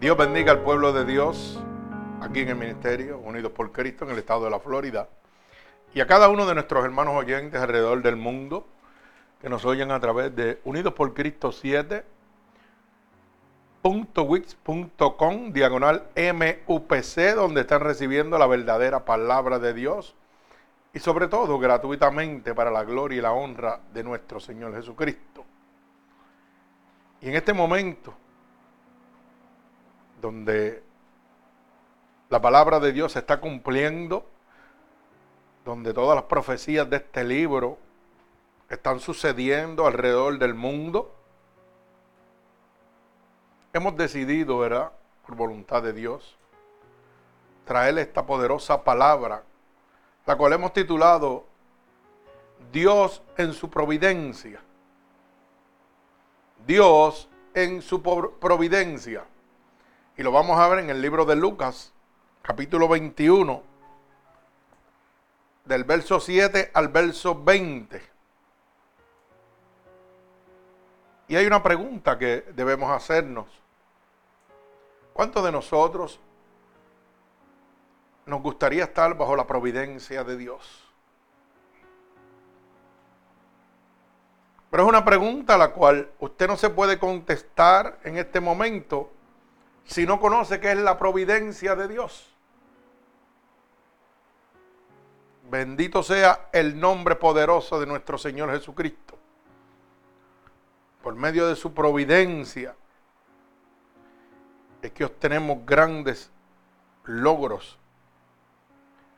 Dios bendiga al pueblo de Dios aquí en el Ministerio, Unidos por Cristo, en el estado de la Florida. Y a cada uno de nuestros hermanos oyentes alrededor del mundo que nos oyen a través de Unidos por Cristo 7 .wix.com diagonal MUPC donde están recibiendo la verdadera palabra de Dios y sobre todo gratuitamente para la gloria y la honra de nuestro Señor Jesucristo. Y en este momento donde la palabra de Dios se está cumpliendo, donde todas las profecías de este libro están sucediendo alrededor del mundo, hemos decidido, ¿verdad? Por voluntad de Dios, traerle esta poderosa palabra, la cual hemos titulado Dios en su providencia. Dios en su providencia. Y lo vamos a ver en el libro de Lucas, capítulo 21, del verso 7 al verso 20. Y hay una pregunta que debemos hacernos. ¿Cuántos de nosotros nos gustaría estar bajo la providencia de Dios? Pero es una pregunta a la cual usted no se puede contestar en este momento si no conoce qué es la providencia de Dios? Bendito sea el nombre poderoso de nuestro Señor Jesucristo. Por medio de su providencia es que obtenemos grandes logros,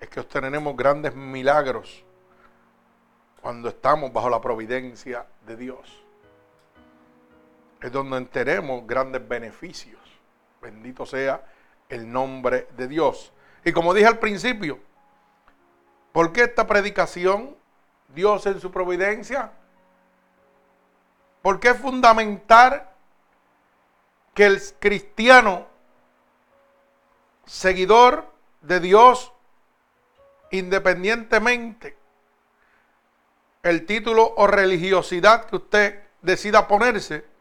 es que obtenemos grandes milagros cuando estamos bajo la providencia de Dios. Es donde enteremos grandes beneficios. Bendito sea el nombre de Dios. Y como dije al principio, ¿por qué esta predicación? Dios en su providencia. ¿Por qué fundamentar que el cristiano, seguidor de Dios, independientemente el título o religiosidad que usted decida ponerse,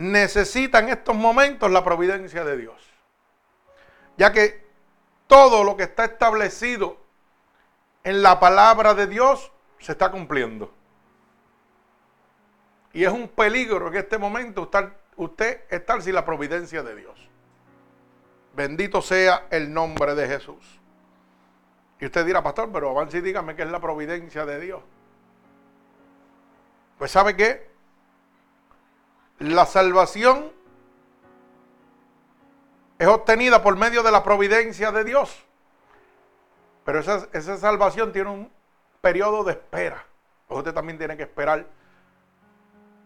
necesita en estos momentos la providencia de Dios. Ya que todo lo que está establecido en la palabra de Dios se está cumpliendo. Y es un peligro en este momento usted, usted estar sin la providencia de Dios. Bendito sea el nombre de Jesús. Y usted dirá, pastor, pero avance y dígame qué es la providencia de Dios. Pues sabe qué? La salvación es obtenida por medio de la providencia de Dios. Pero esa, esa salvación tiene un periodo de espera. Usted también tiene que esperar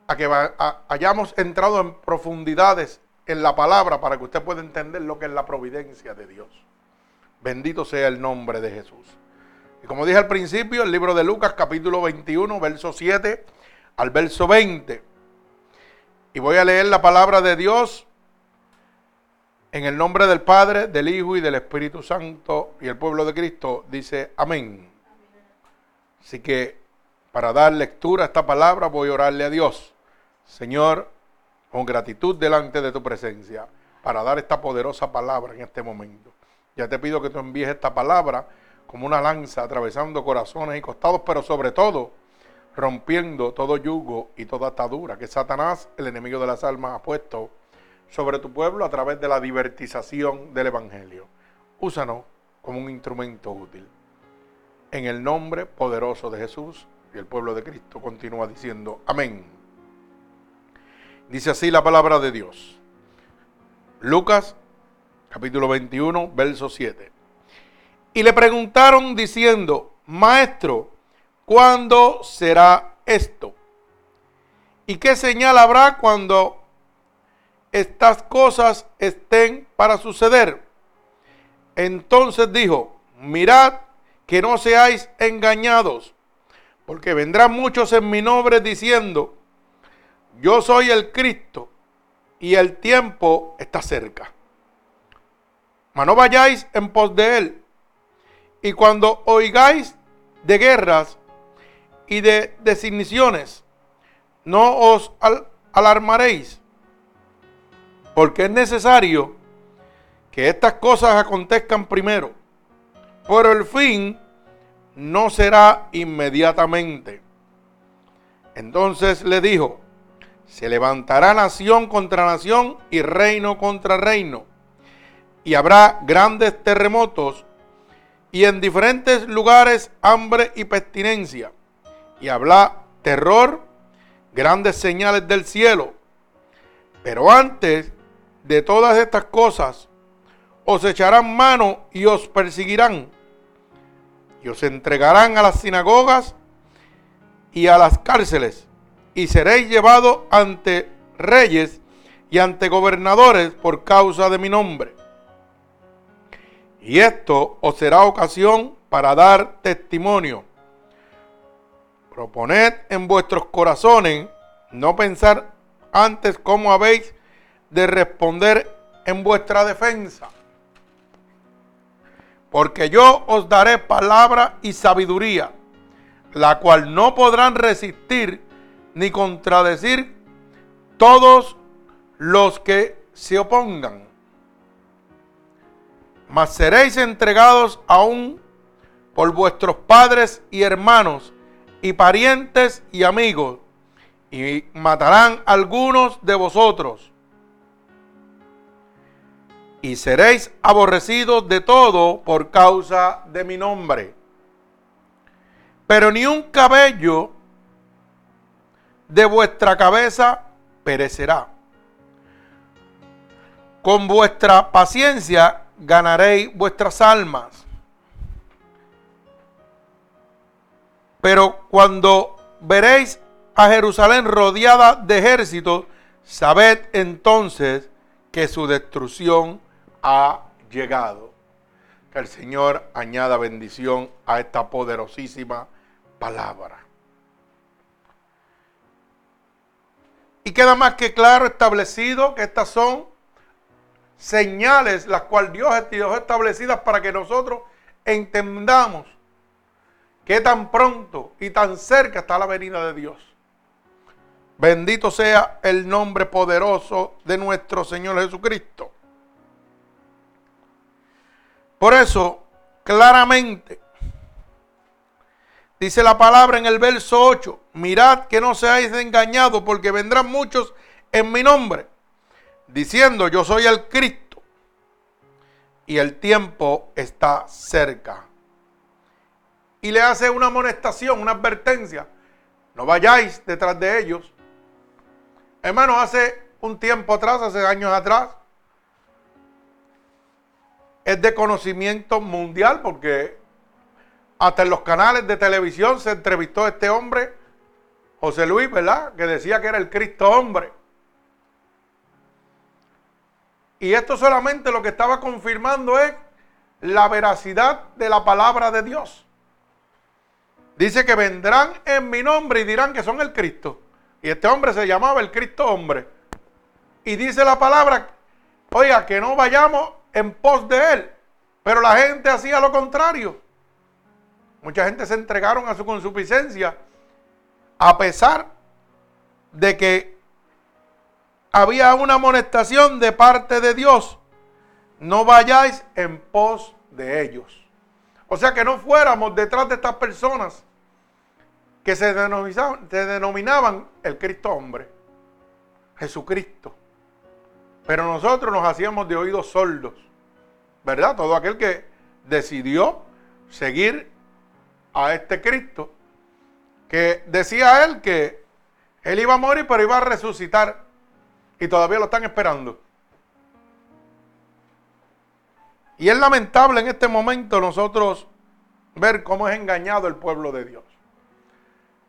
a que hayamos entrado en profundidades en la palabra para que usted pueda entender lo que es la providencia de Dios. Bendito sea el nombre de Jesús. Y como dije al principio, el libro de Lucas capítulo 21, verso 7 al verso 20. Y voy a leer la palabra de Dios en el nombre del Padre, del Hijo y del Espíritu Santo. Y el pueblo de Cristo dice amén. Así que para dar lectura a esta palabra voy a orarle a Dios. Señor, con gratitud delante de tu presencia, para dar esta poderosa palabra en este momento. Ya te pido que tú envíes esta palabra como una lanza atravesando corazones y costados, pero sobre todo rompiendo todo yugo y toda atadura que Satanás, el enemigo de las almas, ha puesto sobre tu pueblo a través de la divertización del Evangelio. Úsanos como un instrumento útil. En el nombre poderoso de Jesús y el pueblo de Cristo continúa diciendo amén. Dice así la palabra de Dios. Lucas capítulo 21, verso 7. Y le preguntaron diciendo, Maestro, ¿Cuándo será esto? ¿Y qué señal habrá cuando estas cosas estén para suceder? Entonces dijo, mirad que no seáis engañados, porque vendrán muchos en mi nombre diciendo, yo soy el Cristo y el tiempo está cerca. Mas no vayáis en pos de él. Y cuando oigáis de guerras y de designaciones. No os alarmaréis, porque es necesario que estas cosas acontezcan primero, pero el fin no será inmediatamente. Entonces le dijo, se levantará nación contra nación y reino contra reino, y habrá grandes terremotos y en diferentes lugares hambre y pestilencia, y habrá terror, grandes señales del cielo. Pero antes de todas estas cosas, os echarán mano y os perseguirán, y os entregarán a las sinagogas y a las cárceles, y seréis llevados ante reyes y ante gobernadores por causa de mi nombre. Y esto os será ocasión para dar testimonio. Proponed en vuestros corazones no pensar antes cómo habéis de responder en vuestra defensa. Porque yo os daré palabra y sabiduría, la cual no podrán resistir ni contradecir todos los que se opongan. Mas seréis entregados aún por vuestros padres y hermanos y parientes y amigos, y matarán algunos de vosotros. Y seréis aborrecidos de todo por causa de mi nombre. Pero ni un cabello de vuestra cabeza perecerá. Con vuestra paciencia ganaréis vuestras almas. Pero cuando veréis a Jerusalén rodeada de ejércitos, sabed entonces que su destrucción ha llegado. Que el Señor añada bendición a esta poderosísima palabra. Y queda más que claro establecido que estas son señales las cuales Dios ha establecidas para que nosotros entendamos que tan pronto y tan cerca está la venida de Dios. Bendito sea el nombre poderoso de nuestro Señor Jesucristo. Por eso, claramente, Dice la palabra en el verso 8, mirad que no seáis engañados porque vendrán muchos en mi nombre, diciendo yo soy el Cristo y el tiempo está cerca. Y le hace una amonestación, una advertencia, no vayáis detrás de ellos. Hermano, hace un tiempo atrás, hace años atrás, es de conocimiento mundial porque hasta en los canales de televisión se entrevistó a este hombre, José Luis, ¿verdad? Que decía que era el Cristo hombre. Y esto solamente lo que estaba confirmando es la veracidad de la palabra de Dios. Dice que vendrán en mi nombre y dirán que son el Cristo. Y este hombre se llamaba el Cristo hombre. Y dice la palabra, oiga, que no vayamos en pos de él. Pero la gente hacía lo contrario. Mucha gente se entregaron a su consuficiencia a pesar de que había una amonestación de parte de Dios. No vayáis en pos de ellos. O sea que no fuéramos detrás de estas personas que se denominaban, el Cristo hombre, Jesucristo. Pero nosotros nos hacíamos de oídos sordos, ¿verdad? Todo aquel que decidió seguir a este Cristo, que decía él que él iba a morir, pero iba a resucitar. Y todavía lo están esperando. Y es lamentable en este momento nosotros ver cómo es engañado el pueblo de Dios.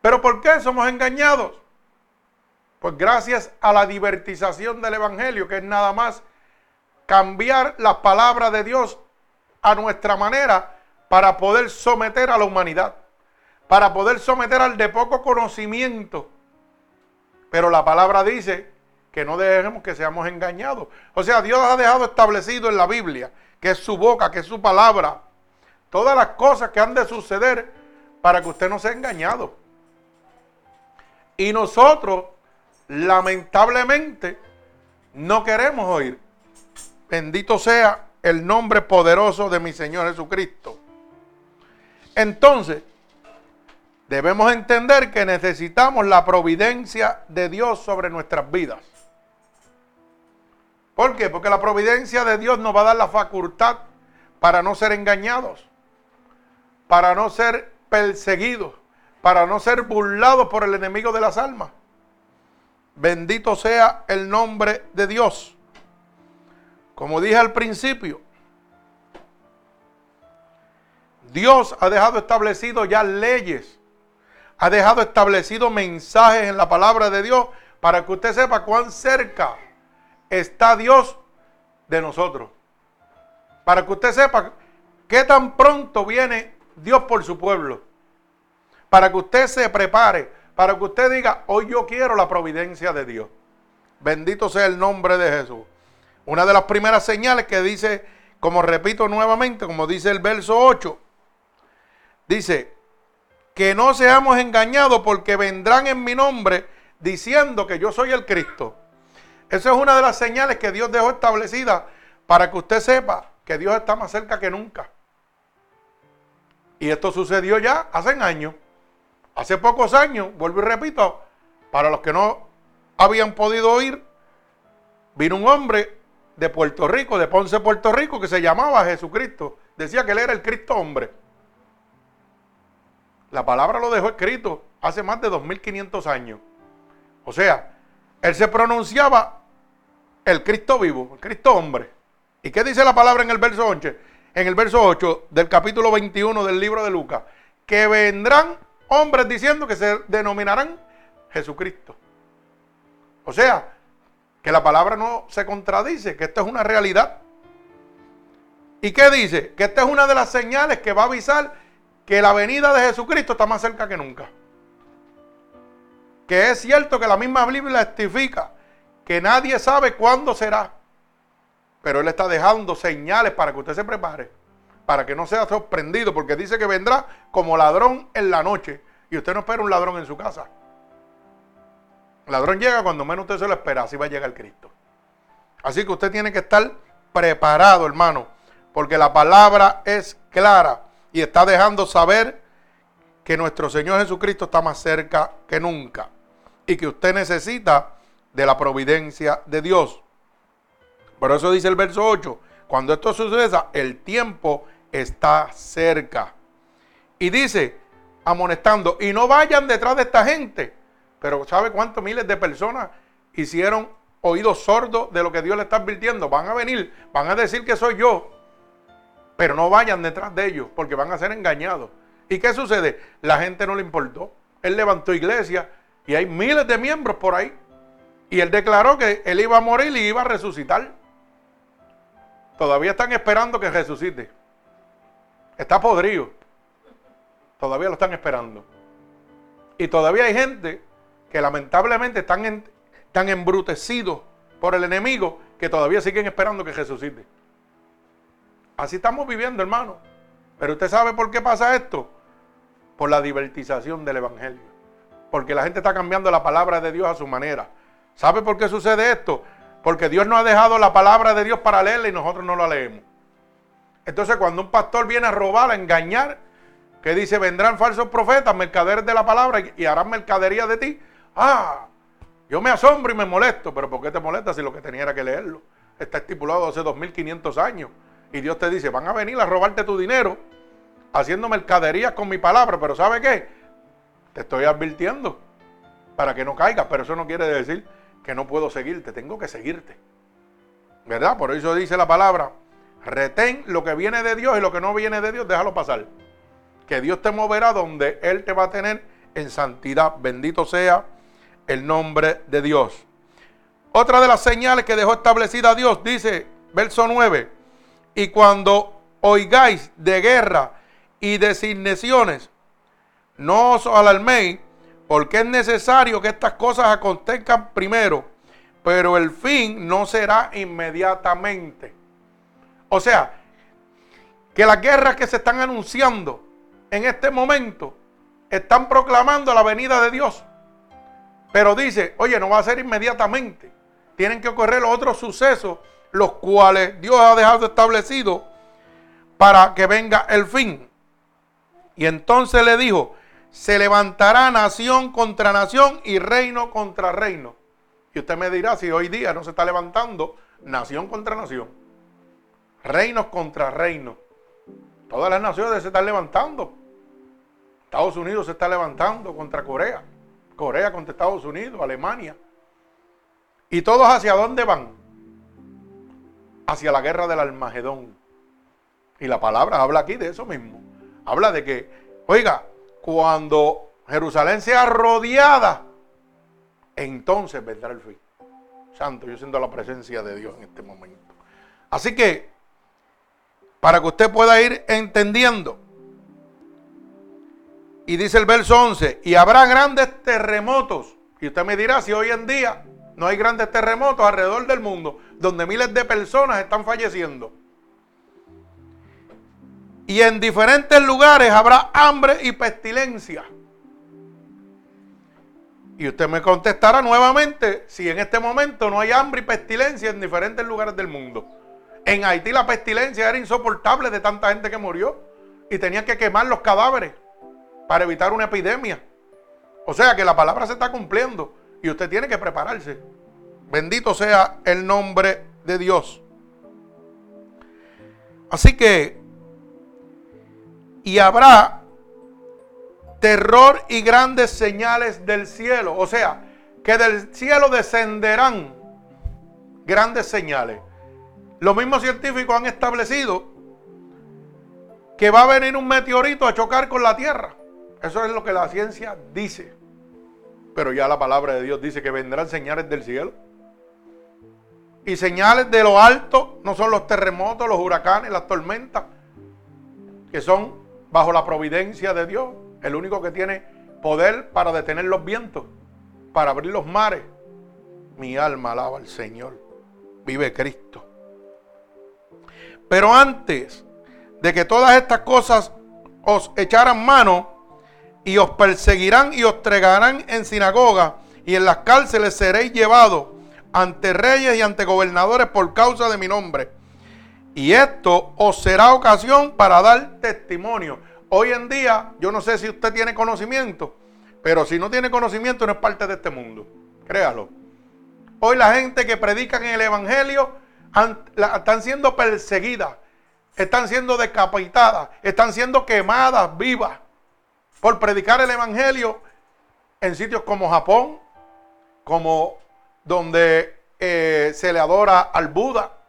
Pero ¿por qué somos engañados? Pues gracias a la divertización del Evangelio, que es nada más cambiar las palabras de Dios a nuestra manera para poder someter a la humanidad, para poder someter al de poco conocimiento. Pero la palabra dice que no dejemos que seamos engañados. O sea, Dios ha dejado establecido en la Biblia, que es su boca, que es su palabra, todas las cosas que han de suceder para que usted no sea engañado. Y nosotros, lamentablemente, no queremos oír. Bendito sea el nombre poderoso de mi Señor Jesucristo. Entonces, debemos entender que necesitamos la providencia de Dios sobre nuestras vidas. ¿Por qué? Porque la providencia de Dios nos va a dar la facultad para no ser engañados, para no ser perseguidos, para no ser burlados por el enemigo de las almas. Bendito sea el nombre de Dios. Como dije al principio, Dios ha dejado establecido ya leyes, ha dejado establecido mensajes en la palabra de Dios para que usted sepa cuán cerca está Dios de nosotros. Para que usted sepa qué tan pronto viene Dios por su pueblo. Para que usted se prepare, para que usted diga, hoy yo quiero la providencia de Dios. Bendito sea el nombre de Jesús. Una de las primeras señales que dice, como repito nuevamente, como dice el verso 8, dice, que no seamos engañados porque vendrán en mi nombre diciendo que yo soy el Cristo. Esa es una de las señales que Dios dejó establecida para que usted sepa que Dios está más cerca que nunca. Y esto sucedió ya hace años. Hace pocos años, vuelvo y repito, para los que no habían podido oír, vino un hombre de Puerto Rico, de Ponce, Puerto Rico, que se llamaba Jesucristo. Decía que él era el Cristo hombre. La palabra lo dejó escrito hace más de 2500 años. O sea, él se pronunciaba el Cristo vivo, el Cristo hombre. ¿Y qué dice la palabra en el verso 8? En el verso 8 del capítulo 21 del libro de Lucas, que vendrán hombres diciendo que se denominarán Jesucristo. O sea, que la palabra no se contradice, que esto es una realidad. ¿Y qué dice? Que esta es una de las señales que va a avisar que la venida de Jesucristo está más cerca que nunca que es cierto que la misma Biblia testifica que nadie sabe cuándo será, pero Él está dejando señales para que usted se prepare, para que no sea sorprendido, porque dice que vendrá como ladrón en la noche y usted no espera un ladrón en su casa. El ladrón llega cuando menos usted se lo espera, así va a llegar Cristo. Así que usted tiene que estar preparado, hermano, porque la palabra es clara y está dejando saber que nuestro Señor Jesucristo está más cerca que nunca y que usted necesita de la providencia de Dios. Por eso dice el verso 8, cuando esto suceda, el tiempo está cerca. Y dice, amonestando, y no vayan detrás de esta gente. Pero ¿sabe cuántos miles de personas hicieron oídos sordos de lo que Dios le está advirtiendo? Van a venir, van a decir que soy yo, pero no vayan detrás de ellos porque van a ser engañados. ¿Y qué sucede? La gente no le importó. Él levantó iglesia, y hay miles de miembros por ahí. Y él declaró que él iba a morir y iba a resucitar. Todavía están esperando que resucite. Está podrido. Todavía lo están esperando. Y todavía hay gente que lamentablemente están, están embrutecidos por el enemigo que todavía siguen esperando que resucite. Así estamos viviendo, hermano. Pero usted sabe por qué pasa esto. Por la divertización del Evangelio porque la gente está cambiando la palabra de Dios a su manera. ¿Sabe por qué sucede esto? Porque Dios no ha dejado la palabra de Dios para leerla y nosotros no la leemos. Entonces cuando un pastor viene a robar, a engañar, que dice, vendrán falsos profetas, mercaderes de la palabra y harán mercadería de ti. Ah, yo me asombro y me molesto, pero ¿por qué te molestas si lo que tenía era que leerlo? Está estipulado hace 2500 años. Y Dios te dice, van a venir a robarte tu dinero haciendo mercaderías con mi palabra, pero ¿sabe qué? Te estoy advirtiendo para que no caigas, pero eso no quiere decir que no puedo seguirte, tengo que seguirte. ¿Verdad? Por eso dice la palabra, retén lo que viene de Dios y lo que no viene de Dios, déjalo pasar. Que Dios te moverá donde Él te va a tener en santidad. Bendito sea el nombre de Dios. Otra de las señales que dejó establecida Dios, dice, verso 9, y cuando oigáis de guerra y designaciones, no os alarméis, porque es necesario que estas cosas acontezcan primero, pero el fin no será inmediatamente. O sea, que las guerras que se están anunciando en este momento están proclamando la venida de Dios. Pero dice, oye, no va a ser inmediatamente. tienen que ocurrir otros sucesos, los cuales Dios ha dejado establecido para que venga el fin. Y entonces le dijo, se levantará nación contra nación y reino contra reino. Y usted me dirá si hoy día no se está levantando nación contra nación, reinos contra reinos. Todas las naciones se están levantando. Estados Unidos se está levantando contra Corea. Corea contra Estados Unidos, Alemania. ¿Y todos hacia dónde van? Hacia la guerra del Almagedón. Y la palabra habla aquí de eso mismo. Habla de que, oiga, cuando Jerusalén sea rodeada, entonces vendrá el fin. Santo, yo siento la presencia de Dios en este momento. Así que, para que usted pueda ir entendiendo, y dice el verso 11, y habrá grandes terremotos. Y usted me dirá si hoy en día no hay grandes terremotos alrededor del mundo, donde miles de personas están falleciendo. Y en diferentes lugares habrá hambre y pestilencia. Y usted me contestará nuevamente si en este momento no hay hambre y pestilencia en diferentes lugares del mundo. En Haití la pestilencia era insoportable de tanta gente que murió y tenía que quemar los cadáveres para evitar una epidemia. O sea que la palabra se está cumpliendo y usted tiene que prepararse. Bendito sea el nombre de Dios. Así que, y habrá terror y grandes señales del cielo. O sea, que del cielo descenderán grandes señales. Los mismos científicos han establecido que va a venir un meteorito a chocar con la Tierra. Eso es lo que la ciencia dice. Pero ya la palabra de Dios dice que vendrán señales del cielo. Y señales de lo alto no son los terremotos, los huracanes, las tormentas, que son bajo la providencia de Dios. El único que tiene poder para detener los vientos, para abrir los mares. Mi alma alaba al Señor. Vive Cristo. Pero antes de que todas estas cosas os echaran mano, y os perseguirán y os tregarán en sinagoga y en las cárceles seréis llevados ante reyes y ante gobernadores por causa de mi nombre. Y esto os será ocasión para dar testimonio. Hoy en día, yo no sé si usted tiene conocimiento, pero si no tiene conocimiento no es parte de este mundo. Créalo. Hoy la gente que predica en el Evangelio están siendo perseguidas, están siendo decapitadas, están siendo quemadas vivas por predicar el Evangelio en sitios como Japón, como donde eh, se le adora al Buda,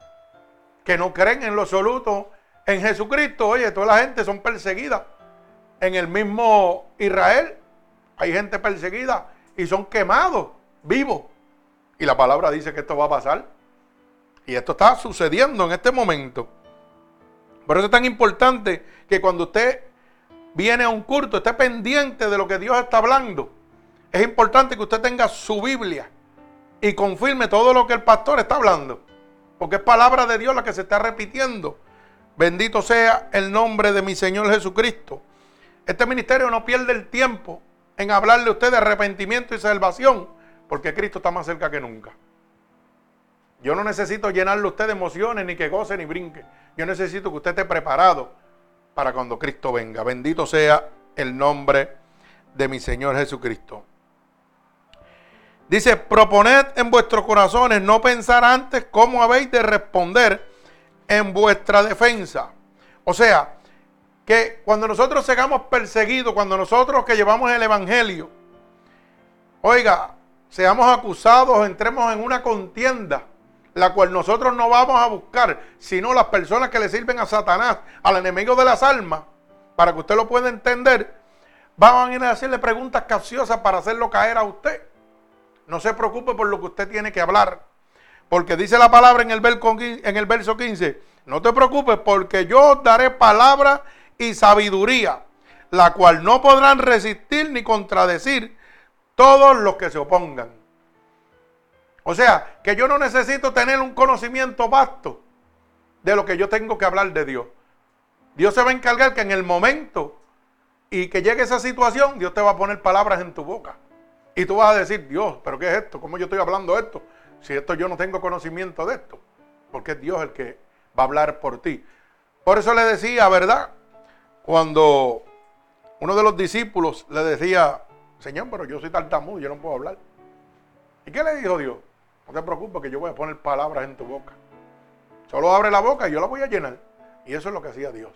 que no creen en lo absoluto en Jesucristo. Oye, toda la gente son perseguidas. En el mismo Israel hay gente perseguida y son quemados vivos. Y la palabra dice que esto va a pasar. Y esto está sucediendo en este momento. Por eso es tan importante que cuando usted viene a un culto, esté pendiente de lo que Dios está hablando. Es importante que usted tenga su Biblia y confirme todo lo que el pastor está hablando. Porque es palabra de Dios la que se está repitiendo. Bendito sea el nombre de mi Señor Jesucristo. Este ministerio no pierde el tiempo en hablarle a usted de arrepentimiento y salvación, porque Cristo está más cerca que nunca. Yo no necesito llenarle a usted de emociones, ni que goce, ni brinque. Yo necesito que usted esté preparado para cuando Cristo venga. Bendito sea el nombre de mi Señor Jesucristo. Dice, proponed en vuestros corazones no pensar antes cómo habéis de responder en vuestra defensa. O sea, que cuando nosotros seamos perseguidos, cuando nosotros que llevamos el Evangelio, oiga, seamos acusados, entremos en una contienda la cual nosotros no vamos a buscar, sino las personas que le sirven a Satanás, al enemigo de las almas, para que usted lo pueda entender, van a ir a hacerle preguntas capciosas para hacerlo caer a usted. No se preocupe por lo que usted tiene que hablar, porque dice la palabra en el, verso 15, no te preocupes porque yo daré palabra y sabiduría, la cual no podrán resistir ni contradecir todos los que se opongan. O sea, que yo no necesito tener un conocimiento vasto de lo que yo tengo que hablar de Dios. Dios se va a encargar que en el momento y que llegue esa situación, Dios te va a poner palabras en tu boca. Y tú vas a decir, Dios, pero ¿qué es esto? ¿Cómo yo estoy hablando esto? si esto yo no tengo conocimiento de esto? Porque es Dios el que va a hablar por ti. Por eso le decía, ¿verdad? Cuando uno de los discípulos le decía, Señor, pero yo soy tartamudo, yo no puedo hablar. ¿Y qué le dijo Dios? No te preocupes que yo voy a poner palabras en tu boca. Solo abre la boca y yo la voy a llenar. Y eso es lo que hacía Dios.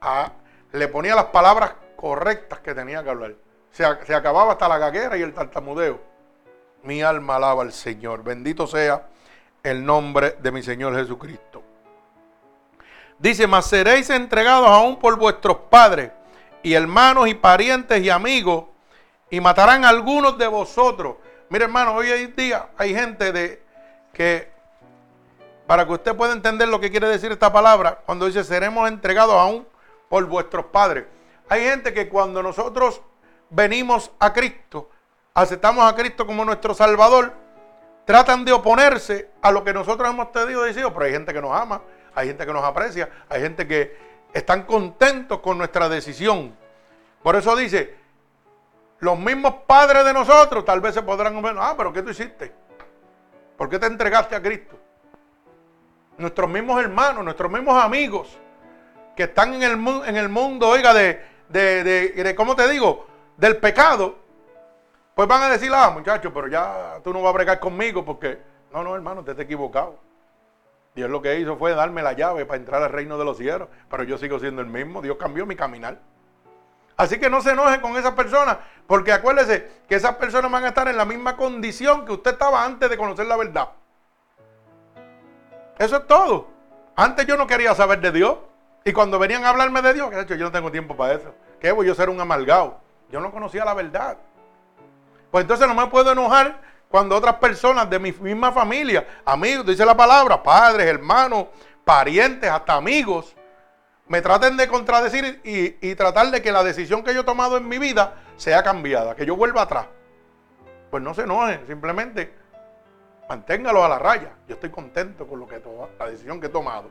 Ah, le ponía las palabras correctas que tenía que hablar. Se, acababa hasta la gaguera y el tartamudeo. Mi alma alaba al Señor. Bendito sea el nombre de mi Señor Jesucristo. Dice, mas seréis entregados aún por vuestros padres y hermanos y parientes y amigos y matarán a algunos de vosotros. Mire hermano, hoy en día hay gente de que, para que usted pueda entender lo que quiere decir esta palabra, cuando dice seremos entregados aún por vuestros padres. Hay gente que cuando nosotros venimos a Cristo, aceptamos a Cristo como nuestro Salvador, tratan de oponerse a lo que nosotros hemos tenido decidido, pero hay gente que nos ama, hay gente que nos aprecia, hay gente que están contentos con nuestra decisión. Por eso dice, los mismos padres de nosotros tal vez se podrán ah, pero ¿qué tú hiciste? ¿Por qué te entregaste a Cristo? Nuestros mismos hermanos, nuestros mismos amigos que están en el, en el mundo, oiga, de, de, de, ¿cómo te digo? Del pecado, pues van a decir, ah, muchacho, pero ya tú no vas a bregar conmigo porque, no, no, hermano, te has equivocado. Dios lo que hizo fue darme la llave para entrar al reino de los cielos, pero yo sigo siendo el mismo. Dios cambió mi caminar. Así que no se enoje con esas personas, porque acuérdese que esas personas van a estar en la misma condición que usted estaba antes de conocer la verdad. Eso es todo. Antes yo no quería saber de Dios. Y cuando venían a hablarme de Dios, yo no tengo tiempo para eso. ¿Qué voy yo ser un amargado? Yo no conocía la verdad. Pues entonces no me puedo enojar cuando otras personas de mi misma familia, amigos, dice la palabra, padres, hermanos, parientes, hasta amigos, me traten de contradecir y, tratar de que la decisión que yo he tomado en mi vida sea cambiada, que yo vuelva atrás. Pues no se enojen, simplemente manténgalo a la raya. Yo estoy contento con lo que la decisión que he tomado.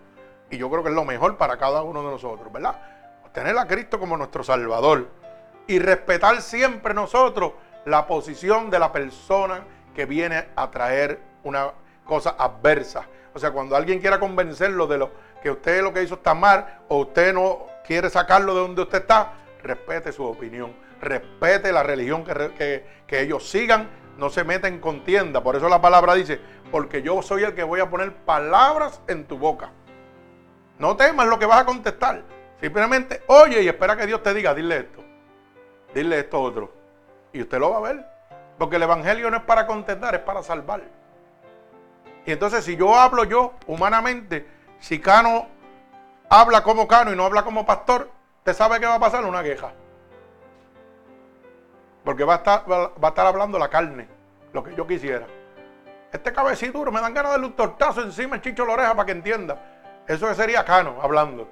Y yo creo que es lo mejor para cada uno de nosotros, ¿verdad? Tener a Cristo como nuestro Salvador. Y respetar siempre nosotros la posición de la persona que viene a traer una cosa adversa. O sea, cuando alguien quiera convencerlo de lo que usted lo que hizo está mal o usted no quiere sacarlo de donde usted está, respete su opinión, respete la religión que, ellos sigan, no se meta en contienda. Por eso la palabra dice, porque yo soy el que voy a poner palabras en tu boca. No temas lo que vas a contestar. Simplemente oye y espera que Dios te diga, dile esto, dile esto otro. Y usted lo va a ver. Porque el Evangelio no es para contestar, es para salvar. Y entonces si yo hablo yo humanamente, si Cano habla como Cano y no habla como pastor, ¿usted sabe qué va a pasar? Una queja. Porque va a estar, va a estar hablando la carne, lo que yo quisiera. Este cabecito me dan ganas de darle un tortazo encima el chicho la oreja para que entienda. Eso sería Cano hablando.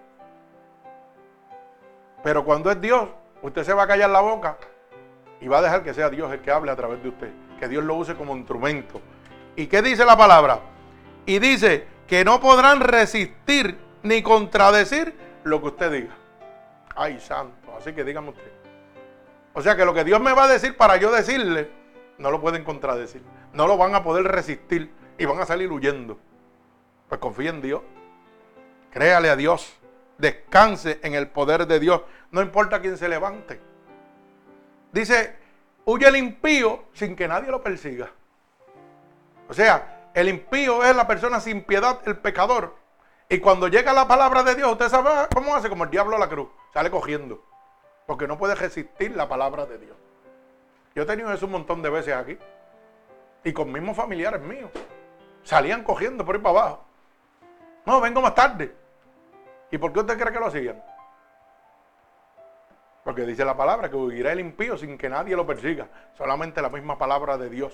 Pero cuando es Dios, usted se va a callar la boca y va a dejar que sea Dios el que hable a través de usted. Que Dios lo use como instrumento. ¿Y qué dice la palabra? Y dice que no podrán resistir ni contradecir lo que usted diga. Ay, santo. Así que dígame usted. O sea que lo que Dios me va a decir para yo decirle, no lo pueden contradecir. No lo van a poder resistir y van a salir huyendo. Pues confíe en Dios. Créale a Dios. Descanse en el poder de Dios. No importa quién se levante. Dice, huye el impío sin que nadie lo persiga. O sea, el impío es la persona sin piedad, el pecador. Y cuando llega la palabra de Dios, usted sabe cómo hace, como el diablo a la cruz, sale cogiendo. Porque no puede resistir la palabra de Dios. Yo he tenido eso un montón de veces aquí. Y con mismos familiares míos. Salían cogiendo por ahí para abajo. No, vengo más tarde. ¿Y por qué usted cree que lo hacían? Porque dice la palabra que huirá el impío sin que nadie lo persiga. Solamente la misma palabra de Dios.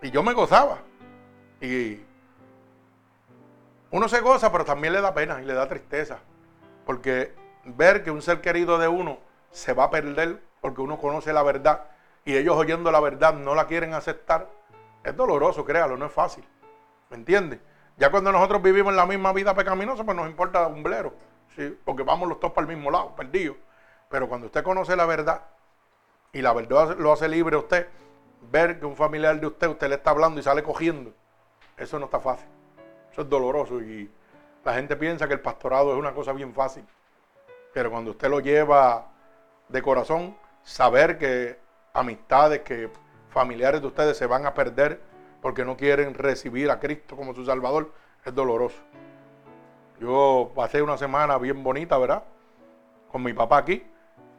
Y yo me gozaba. Y uno se goza, pero también le da pena y le da tristeza. Porque ver que un ser querido de uno se va a perder porque uno conoce la verdad y ellos oyendo la verdad no la quieren aceptar, es doloroso, créalo, no es fácil. ¿Me entiende? Ya cuando nosotros vivimos la misma vida pecaminosa, pues nos importa un blero. ¿sí? porque vamos los dos para el mismo lado, perdidos. Pero cuando usted conoce la verdad y la verdad lo hace libre a usted, ver que un familiar de usted, usted le está hablando y sale cogiendo, eso no está fácil. Eso es doloroso y la gente piensa que el pastorado es una cosa bien fácil. Pero cuando usted lo lleva de corazón, saber que amistades, que familiares de ustedes se van a perder porque no quieren recibir a Cristo como su Salvador, es doloroso. Yo pasé una semana bien bonita, ¿verdad? Con mi papá aquí,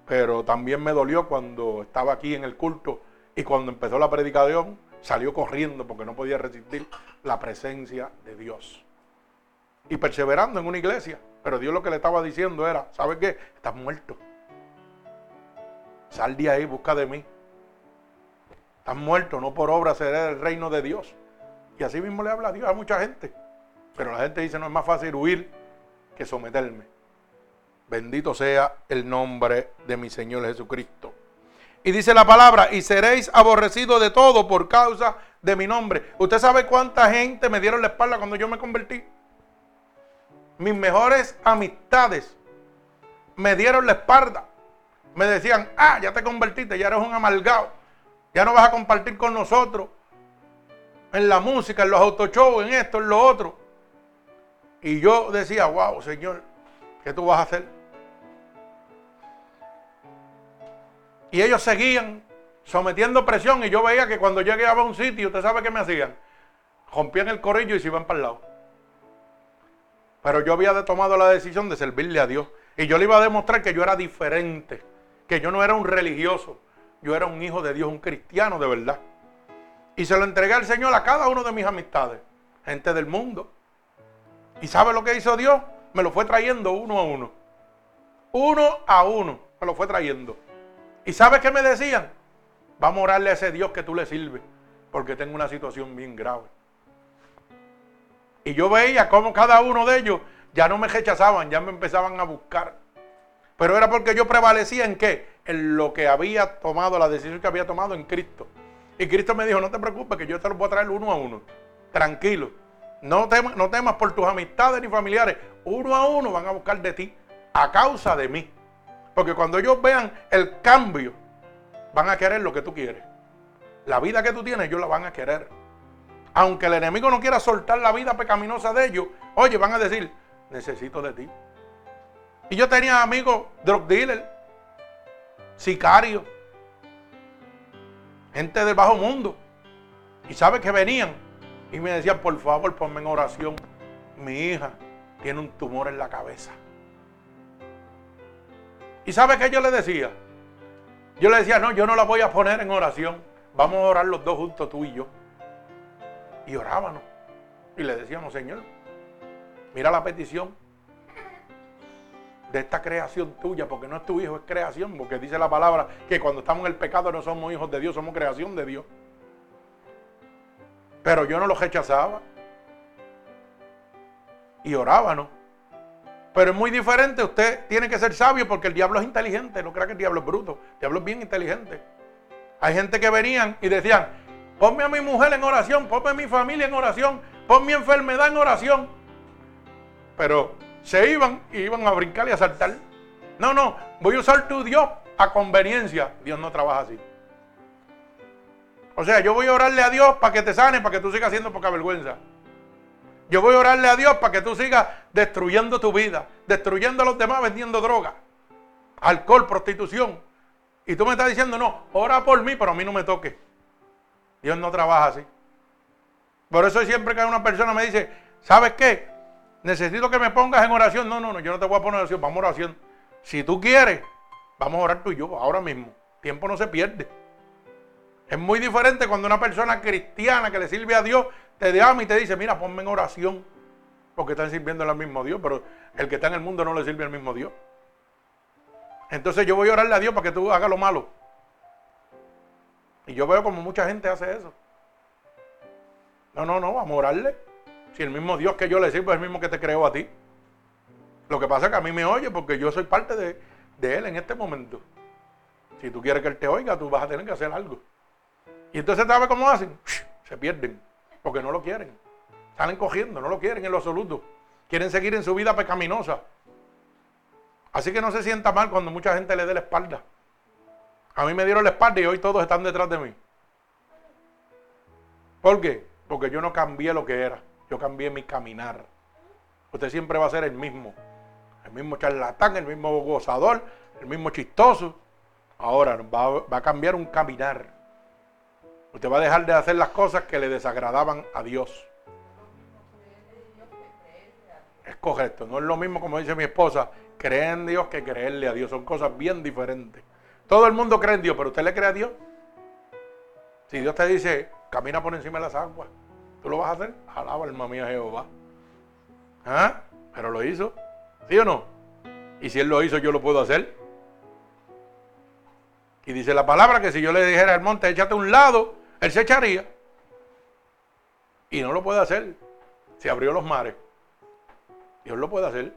pero también me dolió cuando estaba aquí en el culto y cuando empezó la predicación salió corriendo porque no podía resistir la presencia de Dios. Y perseverando en una iglesia. Pero Dios lo que le estaba diciendo era, ¿sabes qué? Estás muerto. Sal de ahí, busca de mí. Estás muerto, no por obra será el reino de Dios. Y así mismo le habla Dios a mucha gente. Pero la gente dice, no es más fácil huir que someterme. Bendito sea el nombre de mi Señor Jesucristo. Y dice la palabra, y seréis aborrecidos de todo por causa de mi nombre. ¿Usted sabe cuánta gente me dieron la espalda cuando yo me convertí? Mis mejores amistades me dieron la espalda. Me decían, ah, ya te convertiste, ya eres un amalgado. Ya no vas a compartir con nosotros en la música, en los autoshows, en esto, en lo otro. Y yo decía, wow, Señor, ¿qué tú vas a hacer? Y ellos seguían sometiendo presión y yo veía que cuando yo llegaba a un sitio, ¿usted sabe qué me hacían? Rompían el corrillo y se iban para el lado. Pero yo había tomado la decisión de servirle a Dios. Y yo le iba a demostrar que yo era diferente, que yo no era un religioso, yo era un hijo de Dios, un cristiano de verdad. Y se lo entregué al Señor a cada uno de mis amistades, gente del mundo. ¿Y sabe lo que hizo Dios? Me lo fue trayendo uno a uno. Uno a uno me lo fue trayendo. ¿Y sabe qué me decían? Vamos a orarle a ese Dios que tú le sirves, porque tengo una situación bien grave. Y yo veía cómo cada uno de ellos ya no me rechazaban, ya me empezaban a buscar. Pero era porque yo prevalecía en qué? En lo que había tomado, la decisión que había tomado en Cristo. Y Cristo me dijo, no te preocupes, que yo te lo voy a traer uno a uno. Tranquilo. No temas, no temas por tus amistades ni familiares. Uno a uno van a buscar de ti a causa de mí. Porque cuando ellos vean el cambio, van a querer lo que tú quieres. La vida que tú tienes, ellos la van a querer. Aunque el enemigo no quiera soltar la vida pecaminosa de ellos, oye, van a decir, necesito de ti. Y yo tenía amigos drug dealers, sicarios, gente del bajo mundo. Y sabe que venían y me decían, por favor, ponme en oración. Mi hija tiene un tumor en la cabeza. ¿Y sabe qué yo le decía? Yo le decía, no, yo no la voy a poner en oración. Vamos a orar los dos juntos, tú y yo. Y orábamos. Y le decíamos, Señor, mira la petición de esta creación tuya, porque no es tu hijo, es creación, porque dice la palabra que cuando estamos en el pecado no somos hijos de Dios, somos creación de Dios. Pero yo no lo rechazaba. Y orábamos. Pero es muy diferente, usted tiene que ser sabio porque el diablo es inteligente, no crea que el diablo es bruto, el diablo es bien inteligente. Hay gente que venían y decían, ponme a mi mujer en oración, ponme a mi familia en oración, pon mi enfermedad en oración. Pero se iban y iban a brincar y a saltar. No, no, voy a usar tu Dios a conveniencia. Dios no trabaja así. O sea, yo voy a orarle a Dios para que te sane, para que tú sigas haciendo poca vergüenza. Yo voy a orarle a Dios para que tú sigas destruyendo tu vida, destruyendo a los demás vendiendo droga, alcohol, prostitución. Y tú me estás diciendo, no, ora por mí, pero a mí no me toque. Dios no trabaja así. Por eso siempre que una persona me dice, ¿sabes qué? Necesito que me pongas en oración. No, no, no, yo no te voy a poner en oración, vamos a oración. Si tú quieres, vamos a orar tú y yo ahora mismo. Tiempo no se pierde. Es muy diferente cuando una persona cristiana que le sirve a Dios te llama y te dice, mira, ponme en oración, porque están sirviendo al mismo Dios, pero el que está en el mundo no le sirve al mismo Dios. Entonces yo voy a orarle a Dios para que tú hagas lo malo. Y yo veo como mucha gente hace eso. No, no, no, vamos a orarle. Si el mismo Dios que yo le sirvo es el mismo que te creó a ti. Lo que pasa es que a mí me oye porque yo soy parte de, de Él en este momento. Si tú quieres que Él te oiga, tú vas a tener que hacer algo. Y entonces, ¿sabes cómo hacen? Se pierden porque no lo quieren. Salen cogiendo, no lo quieren en lo absoluto. Quieren seguir en su vida pecaminosa. Así que no se sienta mal cuando mucha gente le dé la espalda. A mí me dieron la espalda y hoy todos están detrás de mí. ¿Por qué? Porque yo no cambié lo que era, yo cambié mi caminar. Usted siempre va a ser el mismo, el mismo charlatán, el mismo gozador, el mismo chistoso. Ahora va, va a cambiar un caminar. Usted va a dejar de hacer las cosas que le desagradaban a Dios. Es correcto, no es lo mismo como dice mi esposa, creer en Dios que creerle a Dios. Son cosas bien diferentes. Todo el mundo cree en Dios, pero usted le cree a Dios. Si Dios te dice, camina por encima de las aguas, ¿tú lo vas a hacer? Alaba alma mía Jehová. ¿Ah? Pero lo hizo. ¿Sí o no? Y si Él lo hizo, yo lo puedo hacer. Y dice la palabra que si yo le dijera al monte, échate a un lado, Él se echaría. Y no lo puede hacer. Se abrió los mares. Dios lo puede hacer.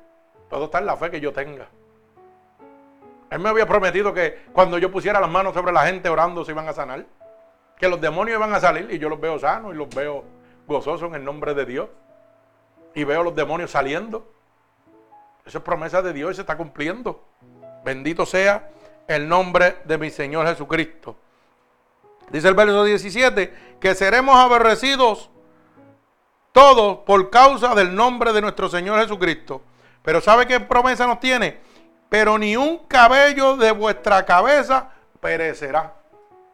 Todo está en la fe que yo tenga. Él me había prometido que cuando yo pusiera las manos sobre la gente orando se iban a sanar. Que los demonios iban a salir y yo los veo sanos y los veo gozosos en el nombre de Dios. Y veo los demonios saliendo. Esa es promesa de Dios y se está cumpliendo. Bendito sea el nombre de mi Señor Jesucristo. Dice el verso 17 que seremos aborrecidos todos por causa del nombre de nuestro Señor Jesucristo. Pero ¿sabe qué promesa nos tiene? Pero ni un cabello de vuestra cabeza perecerá.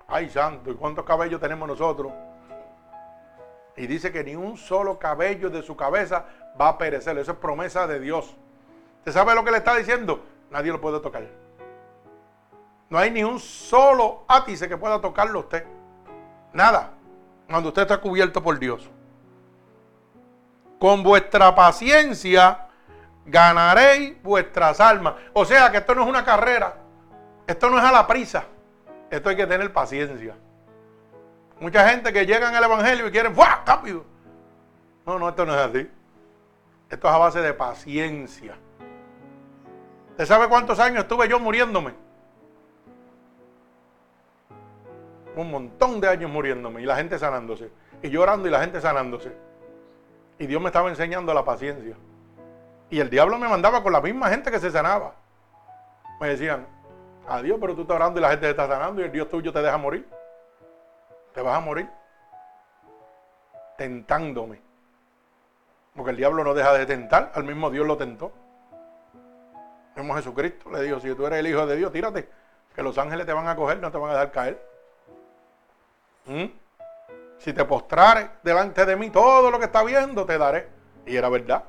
Ay, santo, ¿y cuántos cabellos tenemos nosotros? Y dice que ni un solo cabello de su cabeza va a perecer. Eso es promesa de Dios. ¿Usted sabe lo que le está diciendo? Nadie lo puede tocar. No hay ni un solo átice que pueda tocarlo usted. Nada. Cuando usted está cubierto por Dios con vuestra paciencia ganaréis vuestras almas. O sea que esto no es una carrera, esto no es a la prisa, esto hay que tener paciencia. Mucha gente que llegan al Evangelio y quieren ¡fuah! rápido. No, no, esto no es así. Esto es a base de paciencia. ¿Usted sabe cuántos años estuve yo muriéndome? Un montón de años muriéndome y la gente sanándose. Y llorando y la gente sanándose. Y Dios me estaba enseñando la paciencia. Y el diablo me mandaba con la misma gente que se sanaba. Me decían, adiós, pero tú estás orando y la gente te está sanando y el Dios tuyo te deja morir. Te vas a morir. Tentándome. Porque el diablo no deja de tentar, al mismo Dios lo tentó. Vemos Jesucristo, le dijo, si tú eres el Hijo de Dios, tírate, que los ángeles te van a coger, no te van a dejar caer. ¿Mm? si te postrares delante de mí, todo lo que está viendo te daré. Y era verdad,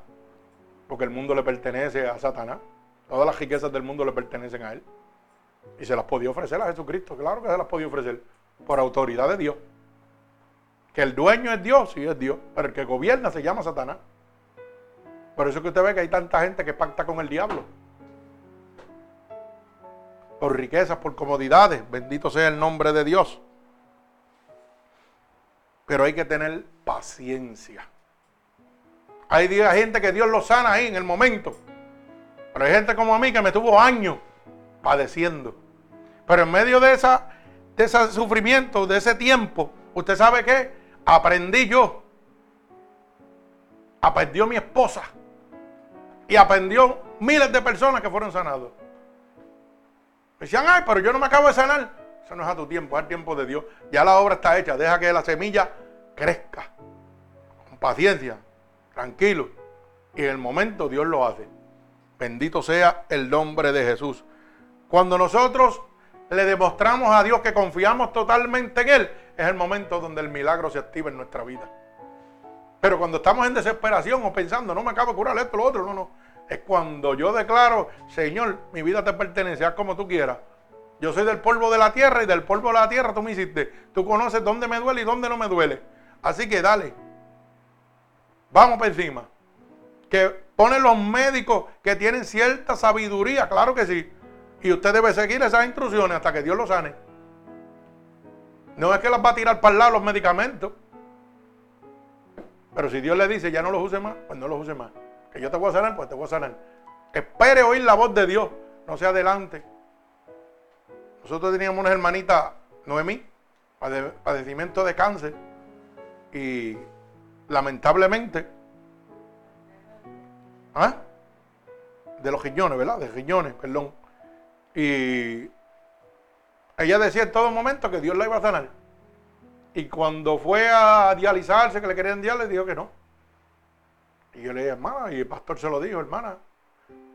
porque el mundo le pertenece a Satanás. Todas las riquezas del mundo le pertenecen a él. Y se las podía ofrecer a Jesucristo, claro que se las podía ofrecer, por autoridad de Dios. Que el dueño es Dios, sí es Dios, pero el que gobierna se llama Satanás. Por eso que usted ve que hay tanta gente que pacta con el diablo. Por riquezas, por comodidades, bendito sea el nombre de Dios. Pero hay que tener paciencia. Hay gente que Dios lo sana ahí en el momento. Pero hay gente como a mí que me tuvo años padeciendo. Pero en medio de, esa, de ese sufrimiento, de ese tiempo, ¿usted sabe qué? Aprendí yo. Aprendió mi esposa. Y aprendió miles de personas que fueron sanados. Decían, ay, pero yo no me acabo de sanar. Eso no es a tu tiempo, es al tiempo de Dios. Ya la obra está hecha. Deja que la semilla crezca. Con paciencia, tranquilo. Y en el momento Dios lo hace. Bendito sea el nombre de Jesús. Cuando nosotros le demostramos a Dios que confiamos totalmente en Él, es el momento donde el milagro se activa en nuestra vida. Pero cuando estamos en desesperación o pensando, no me acabo de curar esto, lo otro, no, no. Es cuando yo declaro, Señor, mi vida te pertenece, haz como tú quieras. Yo soy del polvo de la tierra y del polvo de la tierra tú me hiciste. Tú conoces dónde me duele y dónde no me duele. Así que dale. Vamos por encima. Que ponen los médicos que tienen cierta sabiduría, claro que sí. Y usted debe seguir esas instrucciones hasta que Dios lo sane. No es que las va a tirar para el lado los medicamentos. Pero si Dios le dice, ya no los use más, pues no los use más. Que yo te voy a sanar, pues te voy a sanar. Espere oír la voz de Dios. No se adelante. Nosotros teníamos una hermanita, Noemí, padecimiento de cáncer. Y lamentablemente, ¿ah? de los riñones, ¿verdad? De riñones, perdón. Y ella decía en todo momento que Dios la iba a sanar. Y cuando fue a dializarse, que le querían dializar, le dijo que no. Y yo le dije, hermana, y el pastor se lo dijo, hermana,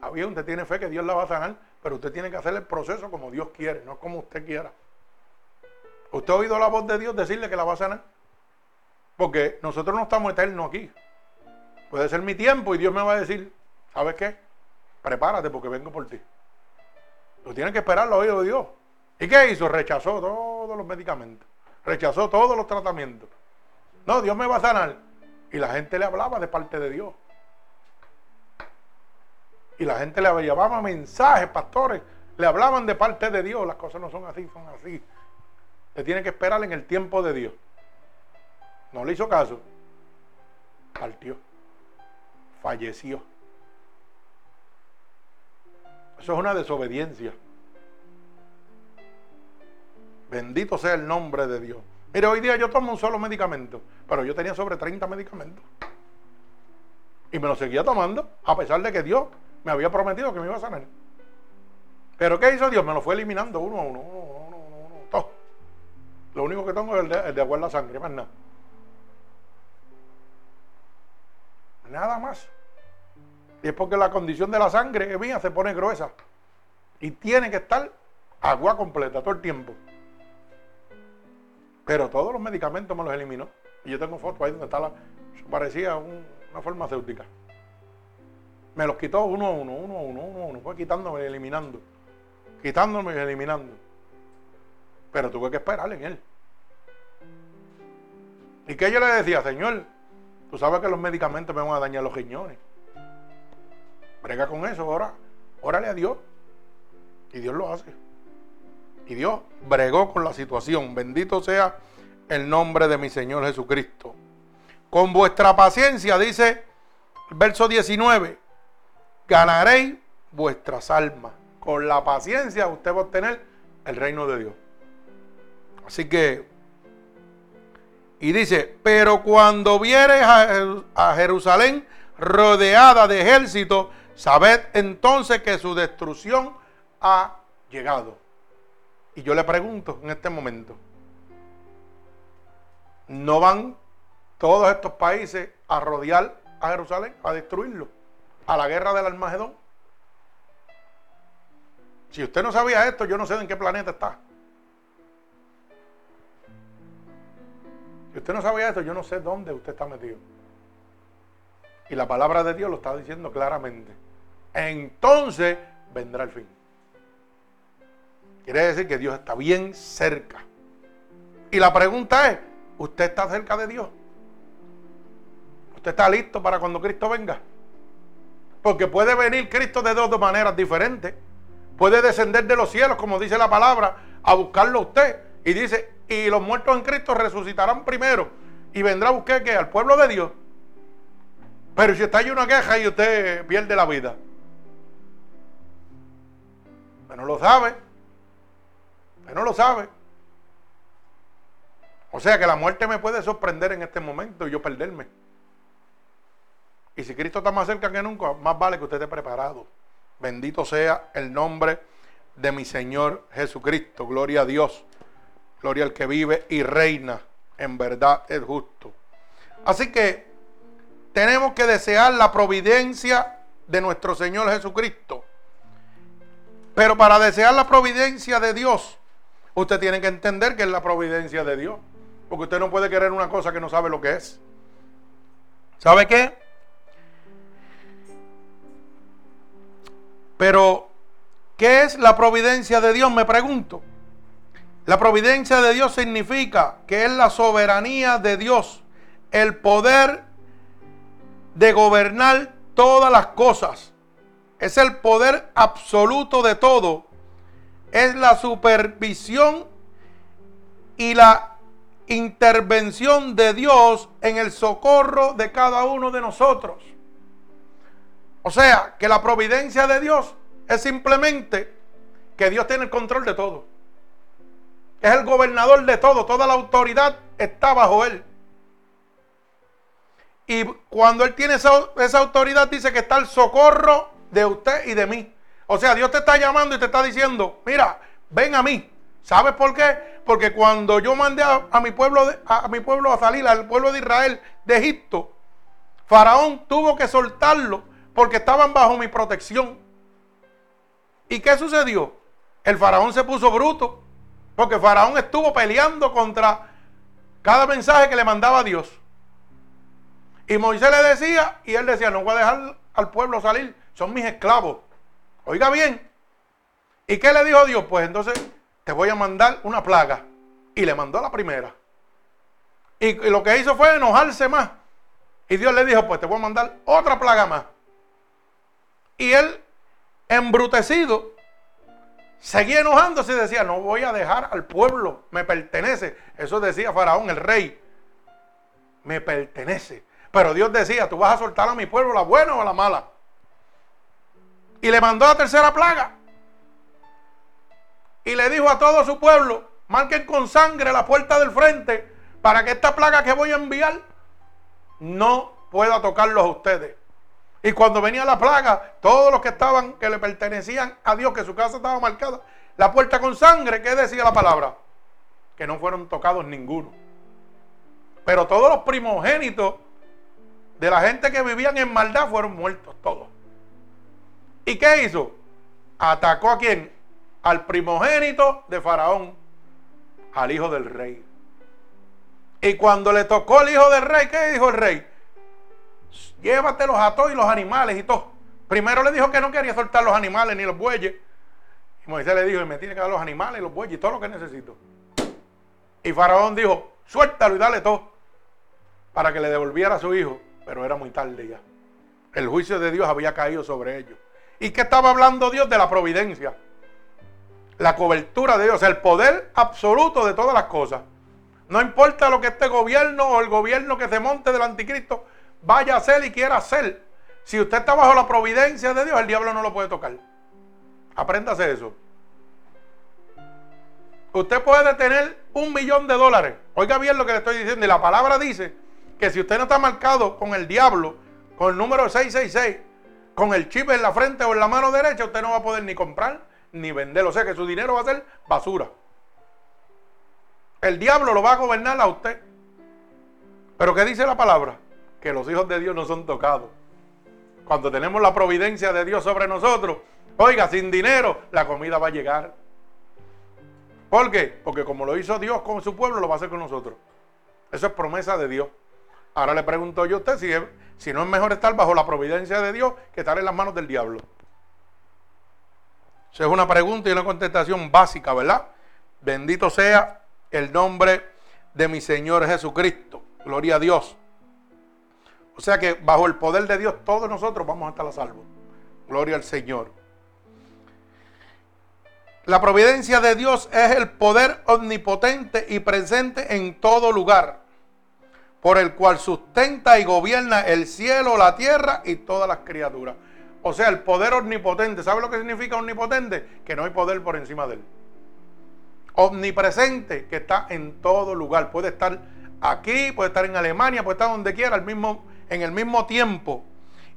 había usted tiene fe que Dios la va a sanar, pero usted tiene que hacer el proceso como Dios quiere, no como usted quiera. ¿Usted ha oído la voz de Dios decirle que la va a sanar? Porque nosotros no estamos eternos aquí. Puede ser mi tiempo y Dios me va a decir, ¿sabes qué? Prepárate porque vengo por ti. Tú tienes que esperar lo oído de Dios. ¿Y qué hizo? Rechazó todos los medicamentos. Rechazó todos los tratamientos. No, Dios me va a sanar. Y la gente le hablaba de parte de Dios. Y la gente le llevaba mensajes, pastores. Le hablaban de parte de Dios. Las cosas no son así, son así. Se tiene que esperar en el tiempo de Dios. No le hizo caso. Partió. Falleció. Eso es una desobediencia. Bendito sea el nombre de Dios. Mire, hoy día yo tomo un solo medicamento, pero yo tenía sobre 30 medicamentos. Y me lo seguía tomando, a pesar de que Dios me había prometido que me iba a sanar. Pero ¿qué hizo Dios? Me lo fue eliminando uno a uno, uno, uno, uno, uno, todo. Lo único que tengo es el de, el de aguar la sangre, más nada. Nada más. Y es porque la condición de la sangre mía se pone gruesa. Y tiene que estar agua completa todo el tiempo. Pero todos los medicamentos me los eliminó. Y yo tengo fotos ahí donde está la. Parecía una farmacéutica. Me los quitó uno a uno, uno a uno, uno a uno. Fue quitándome y eliminando. Quitándome y eliminando. Pero tuve que esperar en él. ¿Y qué yo le decía, Señor? Tú sabes que los medicamentos me van a dañar los riñones. Brega con eso, ahora, órale a Dios. Y Dios lo hace. Y Dios bregó con la situación. Bendito sea el nombre de mi Señor Jesucristo. Con vuestra paciencia, dice el verso 19, ganaréis vuestras almas. Con la paciencia usted va a obtener el reino de Dios. Así que, y dice, pero cuando vieres a Jerusalén rodeada de ejército, Sabed entonces que su destrucción ha llegado. Y yo le pregunto en este momento, ¿no van todos estos países a rodear a Jerusalén, a destruirlo, a la guerra del Armagedón? Si usted no sabía esto, yo no sé en qué planeta está. Si usted no sabía esto, yo no sé dónde usted está metido. Y la palabra de Dios lo está diciendo claramente entonces vendrá el fin. Quiere decir que Dios está bien cerca. Y la pregunta es, ¿usted está cerca de Dios? ¿Usted está listo para cuando Cristo venga? Porque puede venir Cristo de dos maneras diferentes. Puede descender de los cielos, como dice la palabra, a buscarlo a usted. Y dice, y los muertos en Cristo resucitarán primero. Y vendrá a buscar que al pueblo de Dios. Pero si está ahí una queja y usted pierde la vida. No lo sabe. No lo sabe. O sea que la muerte me puede sorprender en este momento y yo perderme. Y si Cristo está más cerca que nunca, más vale que usted esté preparado. Bendito sea el nombre de mi Señor Jesucristo. Gloria a Dios. Gloria al que vive y reina. En verdad es justo. Así que tenemos que desear la providencia de nuestro Señor Jesucristo. Pero para desear la providencia de Dios, usted tiene que entender que es la providencia de Dios. Porque usted no puede querer una cosa que no sabe lo que es. ¿Sabe qué? Pero, ¿qué es la providencia de Dios? Me pregunto. La providencia de Dios significa que es la soberanía de Dios, el poder de gobernar todas las cosas es el poder absoluto de todo, es la supervisión y la intervención de Dios en el socorro de cada uno de nosotros. O sea, que la providencia de Dios es simplemente que Dios tiene el control de todo. Es el gobernador de todo, toda la autoridad está bajo él. Y cuando él tiene esa, esa autoridad dice que está el socorro de usted y de mí. O sea, Dios te está llamando y te está diciendo, mira, ven a mí, ¿Sabes por qué? Porque cuando yo mandé a, mi pueblo a, mi pueblo a salir, al pueblo de Israel de Egipto, Faraón tuvo que soltarlo porque estaban bajo mi protección. ¿Y qué sucedió? El faraón se puso bruto porque Faraón estuvo peleando contra cada mensaje que le mandaba Dios. Y Moisés le decía, y él decía, no voy a dejar al pueblo salir, son mis esclavos. Oiga bien. ¿Y qué le dijo Dios? Pues entonces te voy a mandar una plaga. Y le mandó la primera. Y, lo que hizo fue enojarse más. Y Dios le dijo, pues te voy a mandar otra plaga más. Y él, embrutecido, seguía enojándose y decía, no voy a dejar al pueblo, me pertenece. Eso decía Faraón, el rey, me pertenece. Pero Dios decía, tú vas a soltar a mi pueblo, la buena o la mala. Y le mandó la tercera plaga. Y le dijo a todo su pueblo, marquen con sangre la puerta del frente para que esta plaga que voy a enviar no pueda tocarlos a ustedes. Y cuando venía la plaga, todos los que estaban, que le pertenecían a Dios, que su casa estaba marcada, la puerta con sangre, ¿qué decía la palabra? Que no fueron tocados ninguno. Pero todos los primogénitos de la gente que vivían en maldad fueron muertos todos. ¿Y qué hizo? Atacó a quién? Al primogénito de Faraón, al hijo del rey. Y cuando le tocó al hijo del rey, ¿qué dijo el rey? Llévatelos a todos y los animales y todo. Primero le dijo que no quería soltar los animales ni los bueyes. Y Moisés le dijo, y me tiene que dar los animales los bueyes y todo lo que necesito. Y Faraón dijo, suéltalo y dale todo. Para que le devolviera a su hijo pero era muy tarde ya. El juicio de Dios había caído sobre ellos. ¿Y qué estaba hablando Dios? De la providencia. La cobertura de Dios, el poder absoluto de todas las cosas. No importa lo que este gobierno o el gobierno que se monte del anticristo vaya a hacer y quiera hacer. Si usted está bajo la providencia de Dios, el diablo no lo puede tocar. Apréndase eso. Usted puede tener un millón de dólares. Oiga bien lo que le estoy diciendo. Y la palabra dice que si usted no está marcado con el diablo, con el número 666, con el chip en la frente o en la mano derecha, usted no va a poder ni comprar ni vender. O sea que su dinero va a ser basura. El diablo lo va a gobernar a usted. Pero ¿qué dice la palabra? Que los hijos de Dios no son tocados. Cuando tenemos la providencia de Dios sobre nosotros, oiga, sin dinero, la comida va a llegar. ¿Por qué? Porque como lo hizo Dios con su pueblo, lo va a hacer con nosotros. Eso es promesa de Dios. Ahora le pregunto yo a usted si, si no es mejor estar bajo la providencia de Dios que estar en las manos del diablo. Esa es una pregunta y una contestación básica, ¿verdad? Bendito sea el nombre de mi Señor Jesucristo. Gloria a Dios. O sea que bajo el poder de Dios todos nosotros vamos a estar a salvo. Gloria al Señor. La providencia de Dios es el poder omnipotente y presente en todo lugar por el cual sustenta y gobierna el cielo, la tierra y todas las criaturas. O sea, el poder omnipotente. ¿Sabe lo que significa omnipotente? Que no hay poder por encima de él. Omnipresente, que está en todo lugar. Puede estar aquí, puede estar en Alemania, puede estar donde quiera, mismo, en el mismo tiempo.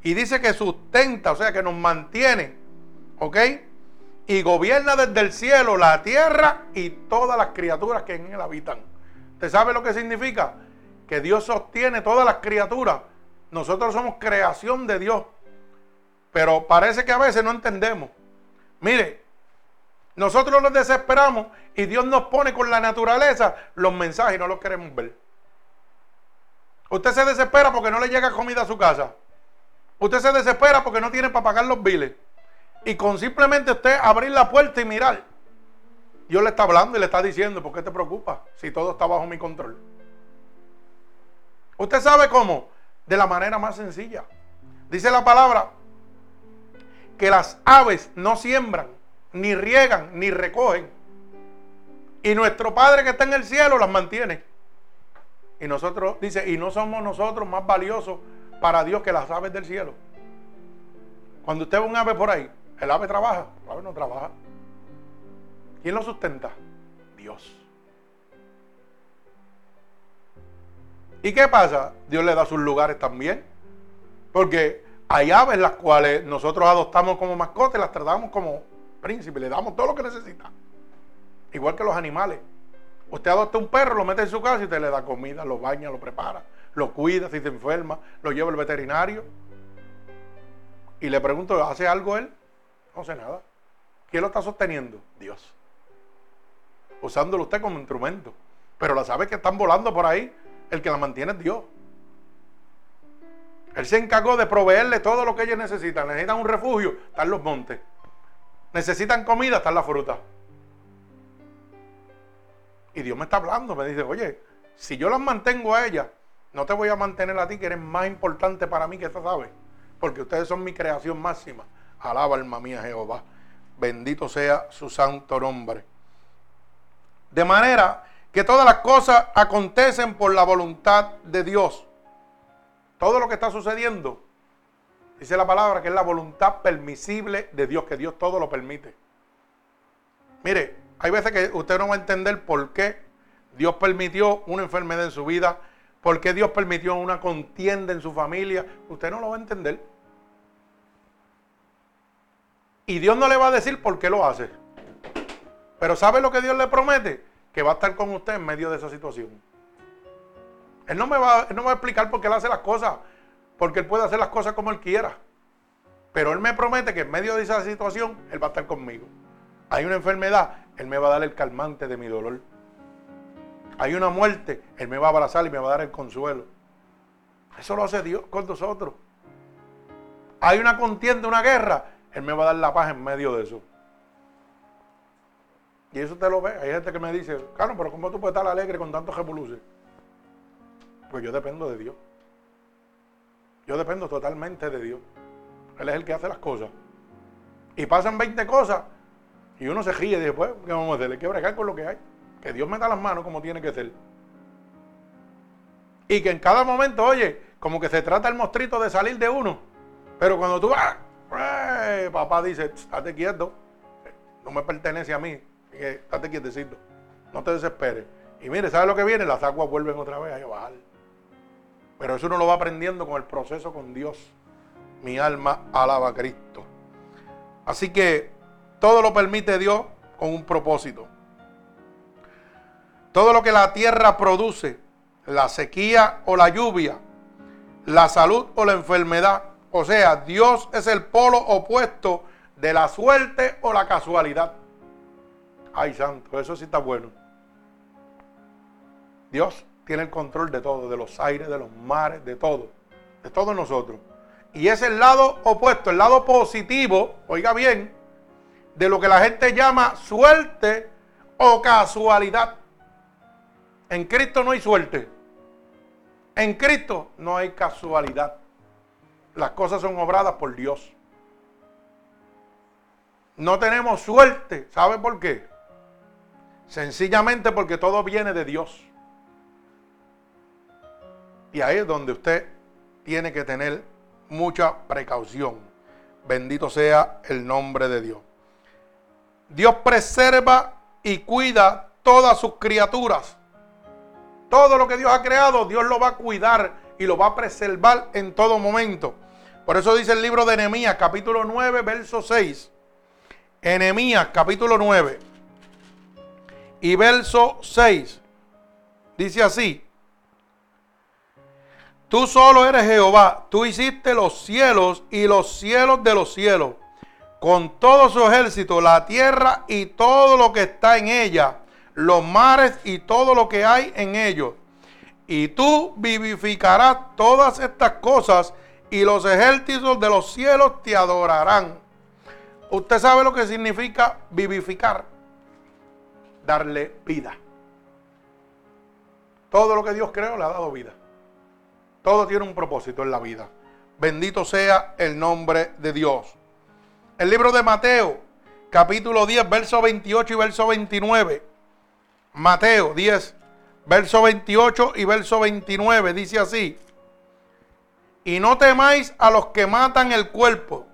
Y dice que sustenta, o sea, que nos mantiene. ¿Ok? Y gobierna desde el cielo, la tierra y todas las criaturas que en él habitan. ¿Usted sabe lo que significa? Que Dios sostiene todas las criaturas. Nosotros somos creación de Dios. Pero parece que a veces no entendemos. Mire, nosotros nos desesperamos y Dios nos pone con la naturaleza los mensajes y no los queremos ver. Usted se desespera porque no le llega comida a su casa. Usted se desespera porque no tiene para pagar los biles. Y con simplemente usted abrir la puerta y mirar, Dios le está hablando y le está diciendo, ¿por qué te preocupas si todo está bajo mi control? ¿Usted sabe cómo? De la manera más sencilla. Dice la palabra que las aves no siembran, ni riegan, ni recogen. Y nuestro Padre que está en el cielo las mantiene. Y nosotros, dice, y no somos nosotros más valiosos para Dios que las aves del cielo. Cuando usted ve un ave por ahí, el ave trabaja, el ave no trabaja. ¿Quién lo sustenta? Dios. ¿Y qué pasa? Dios le da sus lugares también. Porque hay aves las cuales nosotros adoptamos como mascotas, las tratamos como príncipes, le damos todo lo que necesita. Igual que los animales. Usted adopta un perro, lo mete en su casa y te le da comida, lo baña, lo prepara, lo cuida si se enferma, lo lleva al veterinario. Y le pregunto, ¿hace algo él? No hace nada. ¿Quién lo está sosteniendo? Dios. Usándolo usted como instrumento. Pero la sabe que están volando por ahí. El que la mantiene es Dios. Él se encargó de proveerle todo lo que ellos necesitan. Necesitan un refugio, están los montes. Necesitan comida, están las frutas. Y Dios me está hablando, me dice, oye, si yo las mantengo a ellas, no te voy a mantener a ti, que eres más importante para mí que esta sabes. Porque ustedes son mi creación máxima. Alaba alma mía Jehová. Bendito sea su santo nombre. De manera que todas las cosas acontecen por la voluntad de Dios. Todo lo que está sucediendo, dice la palabra, que es la voluntad permisible de Dios, que Dios todo lo permite. Mire, hay veces que usted no va a entender por qué Dios permitió una enfermedad en su vida, por qué Dios permitió una contienda en su familia. Usted no lo va a entender. Y Dios no le va a decir por qué lo hace. Pero ¿sabe lo que Dios le promete? Que va a estar con usted en medio de esa situación. Él no me va, no va a explicar por qué él hace las cosas, porque él puede hacer las cosas como él quiera. Pero él me promete que en medio de esa situación, él va a estar conmigo. Hay una enfermedad, él me va a dar el calmante de mi dolor. Hay una muerte, él me va a abrazar y me va a dar el consuelo. Eso lo hace Dios con nosotros. Hay una contienda, una guerra, él me va a dar la paz en medio de eso. Y eso te lo ve. Hay gente que me dice, claro, pero ¿cómo tú puedes estar alegre con tantos revoluciones? Pues yo dependo de Dios. Yo dependo totalmente de Dios. Él es el que hace las cosas. Y pasan 20 cosas y uno se ríe después, ¿qué vamos a hacer? Hay que bregar con lo que hay. Que Dios meta las manos como tiene que ser. Y que en cada momento, oye, como que se trata el mostrito de salir de uno. Pero cuando tú vas, ¡eh! papá dice, estate quieto, no me pertenece a mí, estate quietecito, no te desesperes. Y mire, ¿sabes lo que viene? Las aguas vuelven otra vez a bajar. Pero eso uno lo va aprendiendo con el proceso con Dios. Mi alma alaba a Cristo. Así que todo lo permite Dios con un propósito. Todo lo que la tierra produce, la sequía o la lluvia, la salud o la enfermedad, o sea, Dios es el polo opuesto de la suerte o la casualidad. Ay, santo, eso sí está bueno. Dios tiene el control de todo, de los aires, de los mares, de todo, de todos nosotros. Y es el lado opuesto, el lado positivo, oiga bien, de lo que la gente llama suerte o casualidad. En Cristo no hay suerte. En Cristo no hay casualidad. Las cosas son obradas por Dios. No tenemos suerte. ¿Sabe por qué? Sencillamente porque todo viene de Dios. Y ahí es donde usted tiene que tener mucha precaución. Bendito sea el nombre de Dios. Dios preserva y cuida todas sus criaturas. Todo lo que Dios ha creado, Dios lo va a cuidar y lo va a preservar en todo momento. Por eso dice el libro de Enemías, capítulo 9, verso 6. Enemías, capítulo 9 y verso 6. Dice así. Tú solo eres Jehová, tú hiciste los cielos y los cielos de los cielos, con todo su ejército, la tierra y todo lo que está en ella, los mares y todo lo que hay en ellos. Y tú vivificarás todas estas cosas y los ejércitos de los cielos te adorarán. Usted sabe lo que significa vivificar, darle vida. Todo lo que Dios creó le ha dado vida. Todo tiene un propósito en la vida. Bendito sea el nombre de Dios. El libro de Mateo, capítulo 10, verso 28 y verso 29. Mateo 10, verso 28 y verso 29 dice así. Y no temáis a los que matan el cuerpo,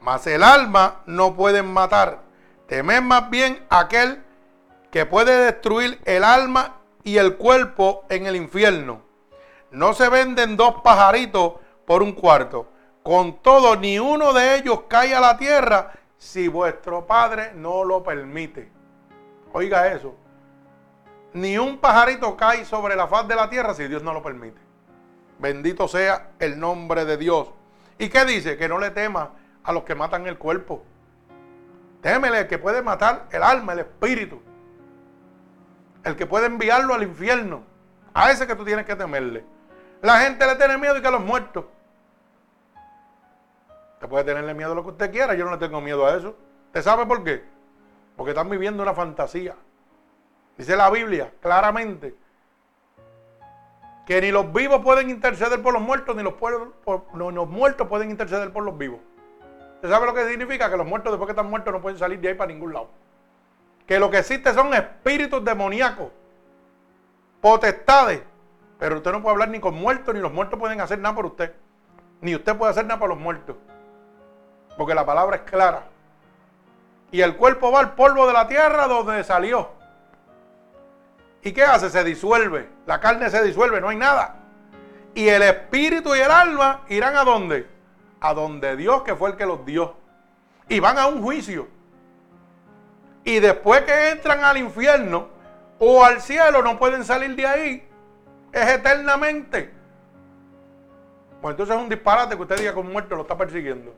mas el alma no pueden matar. Temed más bien aquel que puede destruir el alma y el cuerpo en el infierno. No se venden dos pajaritos por un cuarto. Con todo, ni uno de ellos cae a la tierra si vuestro Padre no lo permite. Oiga eso. Ni un pajarito cae sobre la faz de la tierra si Dios no lo permite. Bendito sea el nombre de Dios. ¿Y qué dice? Que no le tema a los que matan el cuerpo. Témele el que puede matar el alma, el espíritu. El que puede enviarlo al infierno. A ese que tú tienes que temerle. La gente le tiene miedo y que a los muertos. Usted puede tenerle miedo a lo que usted quiera. Yo no le tengo miedo a eso. ¿Usted sabe por qué? Porque están viviendo una fantasía. Dice la Biblia claramente que ni los vivos pueden interceder por los muertos, ni los, muertos pueden interceder por los vivos. ¿Usted sabe lo que significa? Que los muertos después que están muertos no pueden salir de ahí para ningún lado. Que lo que existe son espíritus demoníacos, potestades. Pero usted no puede hablar ni con muertos, ni los muertos pueden hacer nada por usted. Ni usted puede hacer nada por los muertos. Porque la palabra es clara. Y el cuerpo va al polvo de la tierra donde salió. ¿Y qué hace? Se disuelve. La carne se disuelve, no hay nada. Y el espíritu y el alma irán a dónde? A donde Dios, que fue el que los dio. Y van a un juicio. Y después que entran al infierno o al cielo, no pueden salir de ahí. Es eternamente. Pues entonces es un disparate que usted diga que un muerto lo está persiguiendo.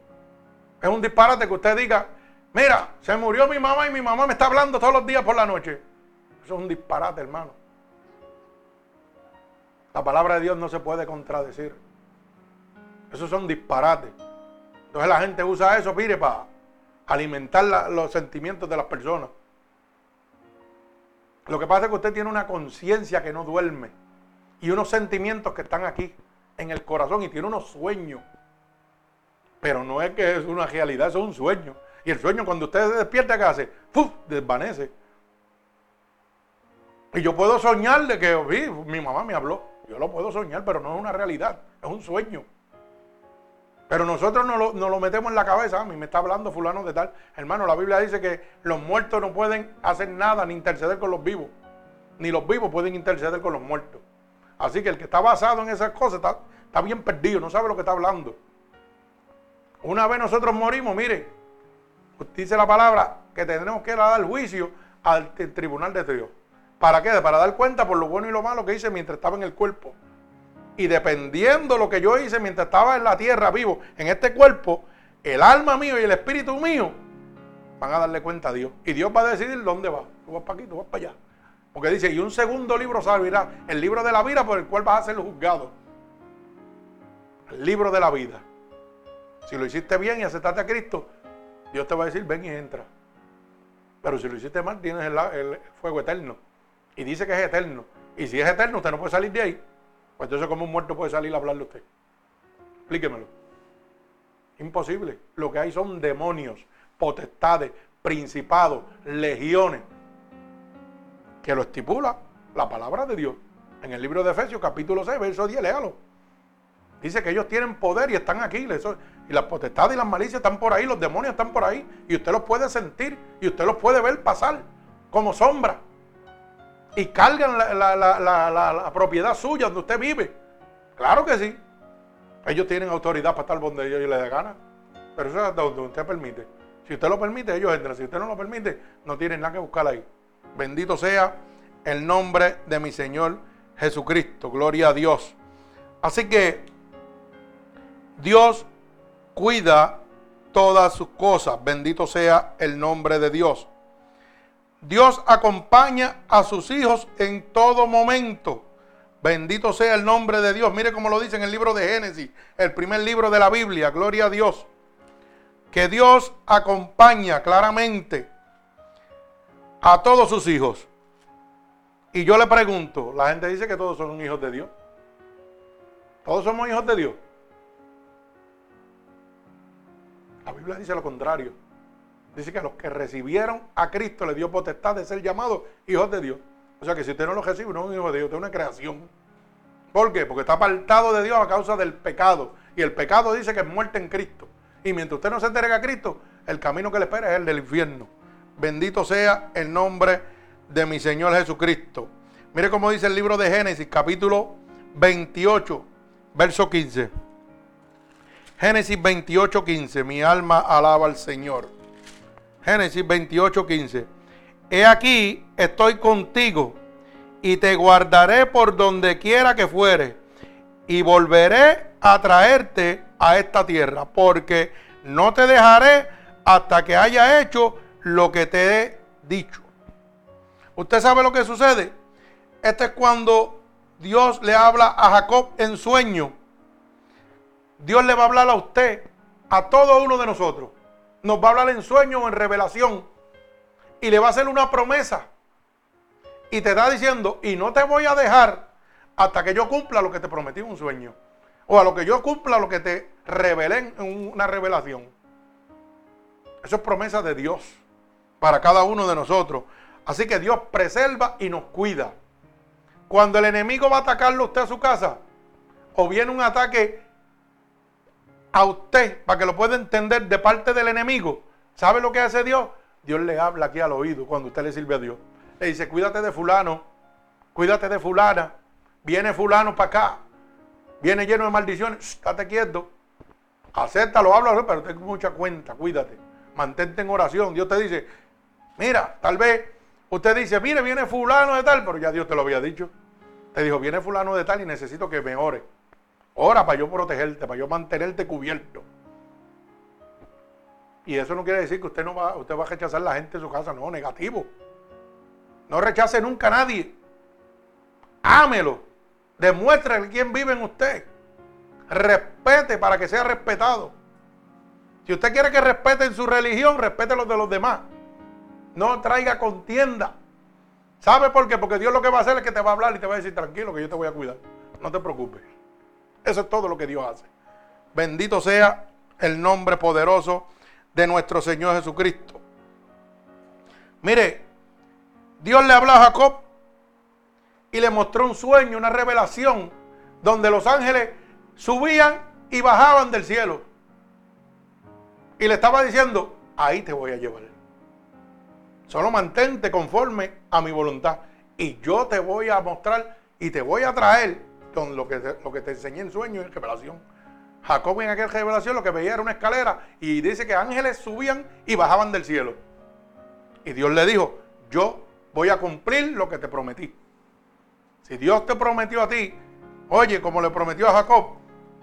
Es un disparate que usted diga, Mira, se murió mi mamá y mi mamá me está hablando todos los días por la noche. Eso es un disparate, hermano. La palabra de Dios no se puede contradecir. Eso son disparates. Entonces la gente usa eso, mire, para alimentar los sentimientos de las personas. Lo que pasa es que usted tiene una conciencia que no duerme y unos sentimientos que están aquí en el corazón y tiene unos sueños. Pero no es que es una realidad, es un sueño. Y el sueño, cuando usted se despierta, ¿qué hace? ¡Puf! Desvanece. Y yo puedo soñar de que mi mamá me habló. Yo lo puedo soñar, pero no es una realidad, es un sueño. Pero nosotros no lo, lo metemos en la cabeza. A mí me está hablando fulano de tal. Hermano, la Biblia dice que los muertos no pueden hacer nada ni interceder con los vivos. Ni los vivos pueden interceder con los muertos. Así que el que está basado en esas cosas está, está bien perdido, no sabe lo que está hablando. Una vez nosotros morimos, mire, dice la palabra que tendremos que dar juicio al tribunal de Dios. ¿Para qué? Para dar cuenta por lo bueno y lo malo que hice mientras estaba en el cuerpo. Y dependiendo lo que yo hice mientras estaba en la tierra vivo, en este cuerpo, el alma mío y el espíritu mío van a darle cuenta a Dios. Y Dios va a decidir dónde va. Tú vas para aquí, tú vas para allá. Porque dice, y un segundo libro servirá, el libro de la vida por el cual vas a ser juzgado. El libro de la vida. Si lo hiciste bien y aceptaste a Cristo, Dios te va a decir, ven y entra. Pero si lo hiciste mal, tienes el, fuego eterno. Y dice que es eterno. Y si es eterno, usted no puede salir de ahí. Pues entonces, ¿cómo un muerto puede salir a hablarle a usted? Explíquemelo. Imposible. Lo que hay son demonios, potestades, principados, legiones. Que lo estipula la palabra de Dios. En el libro de Efesios, capítulo 6, verso 10, léalo. Dice que ellos tienen poder y están aquí. Y las potestades y las malicias están por ahí, los demonios están por ahí. Y usted los puede sentir y usted los puede ver pasar como sombra. Y cargan la, propiedad suya donde usted vive. Claro que sí. Ellos tienen autoridad para estar donde ellos les dé gana. Pero eso es donde usted permite. Si usted lo permite, ellos entran. Si usted no lo permite, no tienen nada que buscar ahí. Bendito sea el nombre de mi Señor Jesucristo. Gloria a Dios. Así que Dios cuida todas sus cosas. Bendito sea el nombre de Dios. Dios acompaña a sus hijos en todo momento. Bendito sea el nombre de Dios. Mire cómo lo dice en el libro de Génesis, el primer libro de la Biblia. Gloria a Dios. Que Dios acompaña claramente a todos sus hijos. Y yo le pregunto, la gente dice que todos son hijos de Dios. Todos somos hijos de Dios. La Biblia dice lo contrario. Dice que a los que recibieron a Cristo le dio potestad de ser llamados hijos de Dios. O sea que si usted no lo recibe, no es un hijo de Dios, usted es una creación. ¿Por qué? Porque está apartado de Dios a causa del pecado. Y el pecado dice que es muerte en Cristo. Y mientras usted no se entrega a Cristo, el camino que le espera es el del infierno. Bendito sea el nombre de mi Señor Jesucristo. Mire cómo dice el libro de Génesis, capítulo 28, verso 15. Génesis 28, 15. Mi alma alaba al Señor. Génesis 28, 15. he aquí, estoy contigo y te guardaré por donde quiera que fuere y volveré a traerte a esta tierra, porque no te dejaré hasta que haya hecho lo que te he dicho. ¿Usted sabe lo que sucede? Este es cuando Dios le habla a Jacob en sueño. Dios le va a hablar a usted, a todo uno de nosotros. Nos va a hablar en sueño o en revelación. Y le va a hacer una promesa. Y te está diciendo, y no te voy a dejar hasta que yo cumpla lo que te prometí en un sueño. O a lo que yo cumpla lo que te revelé en una revelación. Eso es promesa de Dios para cada uno de nosotros. Así que Dios preserva y nos cuida. Cuando el enemigo va a atacarlo usted a su casa, o viene un ataque a usted, para que lo pueda entender de parte del enemigo, ¿sabe lo que hace Dios? Dios le habla aquí al oído cuando usted le sirve a Dios. Le dice, cuídate de fulano, cuídate de fulana, viene fulano para acá, viene lleno de maldiciones, estate quieto, acéptalo, háblalo, pero ten mucha cuenta, cuídate, mantente en oración. Dios te dice, mira, tal vez Usted dice, mire, viene fulano de tal, pero ya Dios te lo había dicho. Te dijo, viene fulano de tal y necesito que me ore. Ora para yo protegerte, para yo mantenerte cubierto. Y eso no quiere decir que usted no va, usted va a rechazar a la gente de su casa, no, negativo. No rechace nunca a nadie. Ámelo. Demuestre quién vive en usted. Respete para que sea respetado. Si usted quiere que respeten su religión, respete los de los demás. No traiga contienda. ¿Sabe por qué? Porque Dios lo que va a hacer es que te va a hablar y te va a decir, tranquilo, que yo te voy a cuidar. No te preocupes. Eso es todo lo que Dios hace. Bendito sea el nombre poderoso de nuestro Señor Jesucristo. Mire, Dios le habló a Jacob y le mostró un sueño, una revelación, donde los ángeles subían y bajaban del cielo. Y le estaba diciendo, ahí te voy a llevar. Solo mantente conforme a mi voluntad. Y yo te voy a mostrar y te voy a traer con lo que lo que te enseñé en sueño y en revelación. Jacob en aquella revelación lo que veía era una escalera y dice que ángeles subían y bajaban del cielo. Y Dios le dijo, yo voy a cumplir lo que te prometí. Si Dios te prometió a ti, oye, como le prometió a Jacob,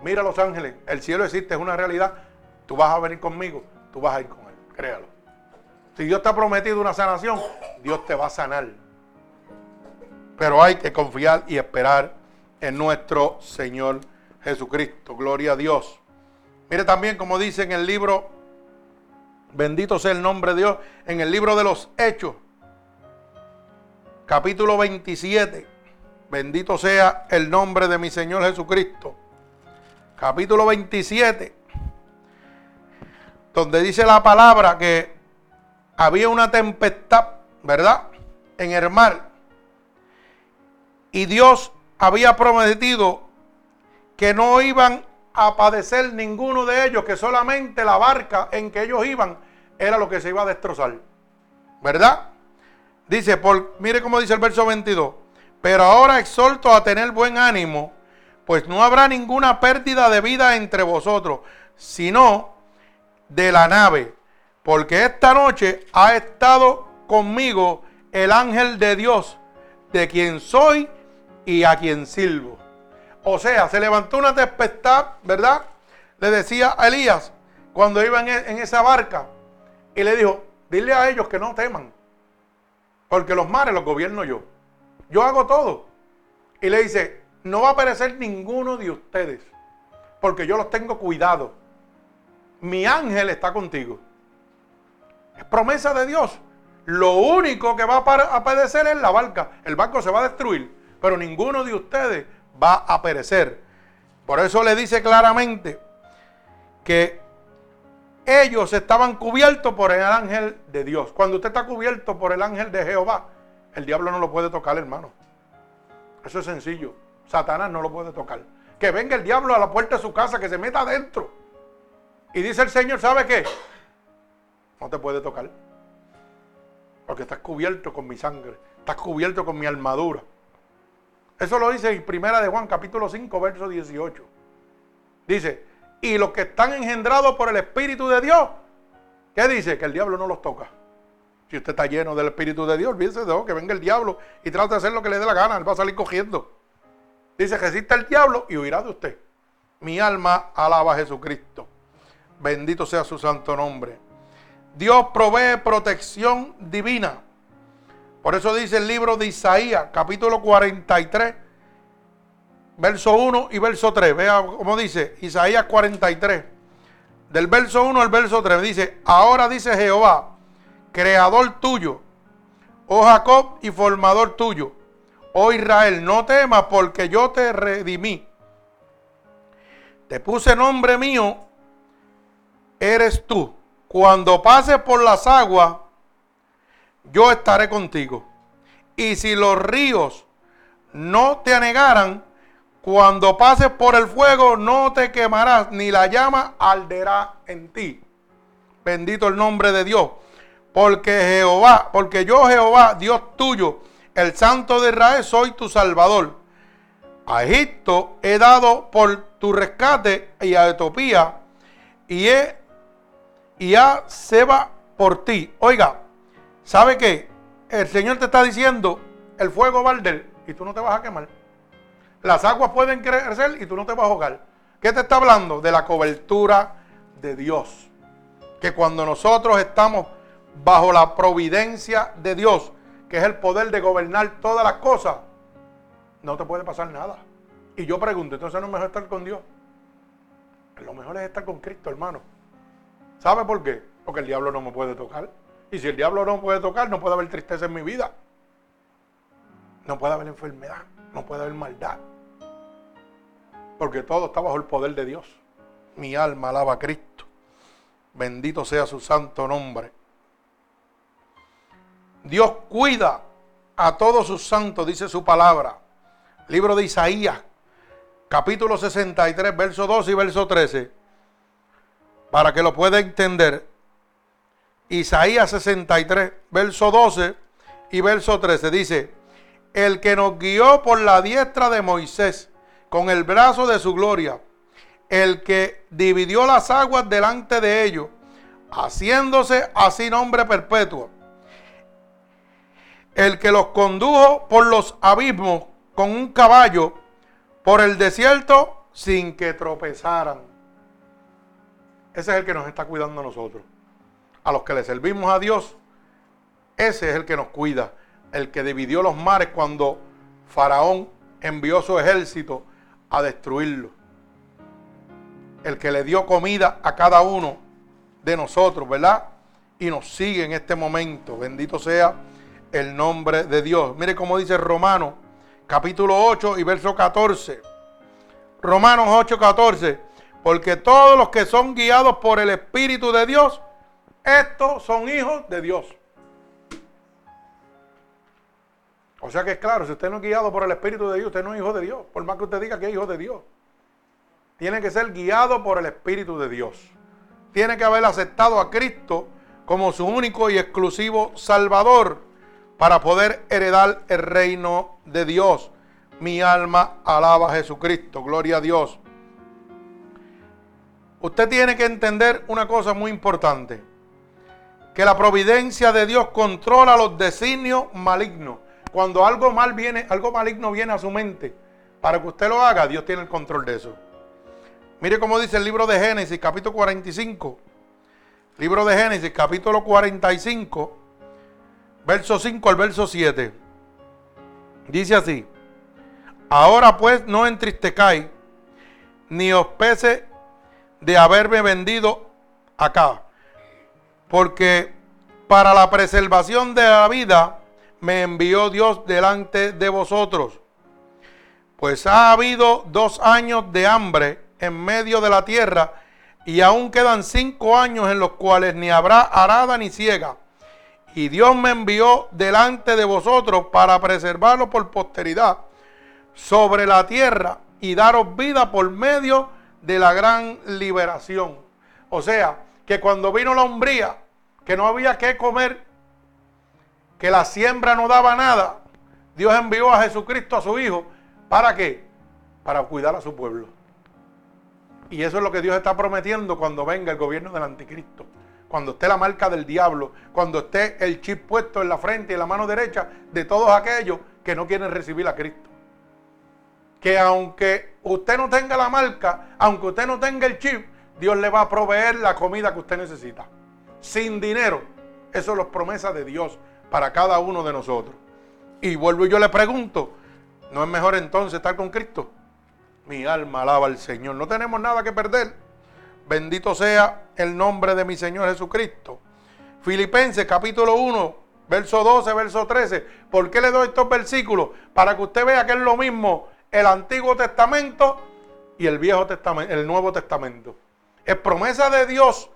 mira los ángeles, el cielo existe, es una realidad, tú vas a venir conmigo, tú vas a ir con él, créalo. Si Dios te ha prometido una sanación, Dios te va a sanar. Pero hay que confiar y esperar en nuestro Señor Jesucristo. Gloria a Dios. Mire también como dice en el libro, bendito sea el nombre de Dios, en el libro de los Hechos, capítulo 27. Bendito sea el nombre de mi Señor Jesucristo. Capítulo 27, donde dice la palabra que había una tempestad, ¿verdad? En el mar. Y Dios había prometido que no iban a padecer ninguno de ellos, que solamente la barca en que ellos iban era lo que se iba a destrozar. ¿Verdad? Dice, por, mire cómo dice el verso 22. Pero ahora exhorto a tener buen ánimo, pues no habrá ninguna pérdida de vida entre vosotros, sino de la nave porque esta noche ha estado conmigo el ángel de Dios, de quien soy y a quien sirvo. O sea, se levantó una tempestad, ¿verdad? Le decía a Elías cuando iba en, e, esa barca y le dijo, dile a ellos que no teman, porque los mares los gobierno yo. Yo hago todo. Y le dice, no va a perecer ninguno de ustedes, porque yo los tengo cuidado. Mi ángel está contigo. Es promesa de Dios. Lo único que va a padecer es la barca. El barco se va a destruir, pero ninguno de ustedes va a perecer. Por eso le dice claramente que ellos estaban cubiertos por el ángel de Dios. Cuando usted está cubierto por el ángel de Jehová, el diablo no lo puede tocar, hermano. Eso es sencillo. Satanás no lo puede tocar. Que venga el diablo a la puerta de su casa, que se meta adentro. Y dice el Señor, ¿sabe qué? no te puede tocar. Porque estás cubierto con mi sangre, estás cubierto con mi armadura. Eso lo dice en Primera de Juan, capítulo 5, verso 18. Dice, y los que están engendrados por el Espíritu de Dios, ¿qué dice? Que el diablo no los toca. Si usted está lleno del Espíritu de Dios, olvídese de que venga el diablo y trate de hacer lo que le dé la gana, él va a salir cogiendo. Dice, resista el diablo y huirá de usted. Mi alma alaba a Jesucristo. Bendito sea su santo nombre. Dios provee protección divina. Por eso dice el libro de Isaías, capítulo 43, verso 1 y verso 3. Vea cómo dice Isaías 43. Del verso 1 al verso 3 dice, ahora dice Jehová, creador tuyo, oh Jacob y formador tuyo, oh Israel, no temas porque yo te redimí. Te puse nombre mío, eres tú. Cuando pases por las aguas, yo estaré contigo. Y si los ríos no te anegaran, cuando pases por el fuego no te quemarás, ni la llama arderá en ti. Bendito el nombre de Dios. Porque Jehová, porque yo Jehová, Dios tuyo, el Santo de Israel, soy tu Salvador. A Egipto he dado por tu rescate y a Etiopía y, he, y a Seba por ti. Oiga, ¿sabe qué? El Señor te está diciendo, el fuego va a arder y tú no te vas a quemar. Las aguas pueden crecer y tú no te vas a ahogar. ¿Qué te está hablando? De la cobertura de Dios. Que cuando nosotros estamos bajo la providencia de Dios, que es el poder de gobernar todas las cosas, no te puede pasar nada. Y yo pregunto, entonces no es mejor estar con Dios. Lo mejor es estar con Cristo, hermano. ¿Sabe por qué? Porque el diablo no me puede tocar. Y si el diablo no puede tocar, no puede haber tristeza en mi vida. No puede haber enfermedad. No puede haber maldad. Porque todo está bajo el poder de Dios. Mi alma alaba a Cristo. Bendito sea su santo nombre. Dios cuida a todos sus santos, dice su palabra. Libro de Isaías, capítulo 63, verso 12 y verso 13. Para que lo pueda entender. Isaías 63, verso 12 y verso 13. Dice, el que nos guió por la diestra de Moisés, con el brazo de su gloria, el que dividió las aguas delante de ellos, haciéndose así nombre perpetuo, el que los condujo por los abismos con un caballo, por el desierto, sin que tropezaran. Ese es el que nos está cuidando a nosotros. A los que le servimos a Dios, ese es el que nos cuida el que dividió los mares cuando Faraón envió su ejército a destruirlo. El que le dio comida a cada uno de nosotros, ¿verdad? Y nos sigue en este momento. Bendito sea el nombre de Dios. Mire cómo dice Romanos capítulo 8 y verso 14. Romanos 8, 14. Porque todos los que son guiados por el Espíritu de Dios, estos son hijos de Dios. O sea que es claro, si usted no es guiado por el Espíritu de Dios, usted no es hijo de Dios, por más que usted diga que es hijo de Dios. Tiene que ser guiado por el Espíritu de Dios. Tiene que haber aceptado a Cristo como su único y exclusivo Salvador para poder heredar el reino de Dios. Mi alma alaba a Jesucristo, gloria a Dios. Usted tiene que entender una cosa muy importante, que la providencia de Dios controla los designios malignos. Cuando algo mal viene, algo maligno viene a su mente, para que usted lo haga, Dios tiene el control de eso. Mire cómo dice el libro de Génesis, capítulo 45. Libro de Génesis, capítulo 45, verso 5 al verso 7. Dice así: Ahora pues no entristecáis, ni os pese de haberme vendido acá, porque para la preservación de la vida me envió Dios delante de vosotros. Pues ha habido dos años de hambre en medio de la tierra y aún quedan cinco años en los cuales ni habrá arada ni ciega. Y Dios me envió delante de vosotros para preservarlo por posteridad sobre la tierra y daros vida por medio de la gran liberación. O sea, que cuando vino la hombría, que no había que comer que la siembra no daba nada, Dios envió a Jesucristo a su Hijo. ¿Para qué? Para cuidar a su pueblo. Y eso es lo que Dios está prometiendo cuando venga el gobierno del anticristo. cuando esté la marca del diablo, cuando esté el chip puesto en la frente y en la mano derecha de todos aquellos que no quieren recibir a Cristo. Que aunque usted no tenga la marca, aunque usted no tenga el chip, Dios le va a proveer la comida que usted necesita. Sin dinero. Eso es la promesa de Dios para cada uno de nosotros. Y vuelvo y yo le pregunto, ¿no es mejor entonces estar con Cristo? Mi alma alaba al Señor. No tenemos nada que perder. Bendito sea el nombre de mi Señor Jesucristo. Filipenses capítulo 1, verso 12, verso 13. ¿Por qué le doy estos versículos? Para que usted vea que es lo mismo el Antiguo Testamento y el Viejo Testamento, el Nuevo Testamento. Es promesa de Dios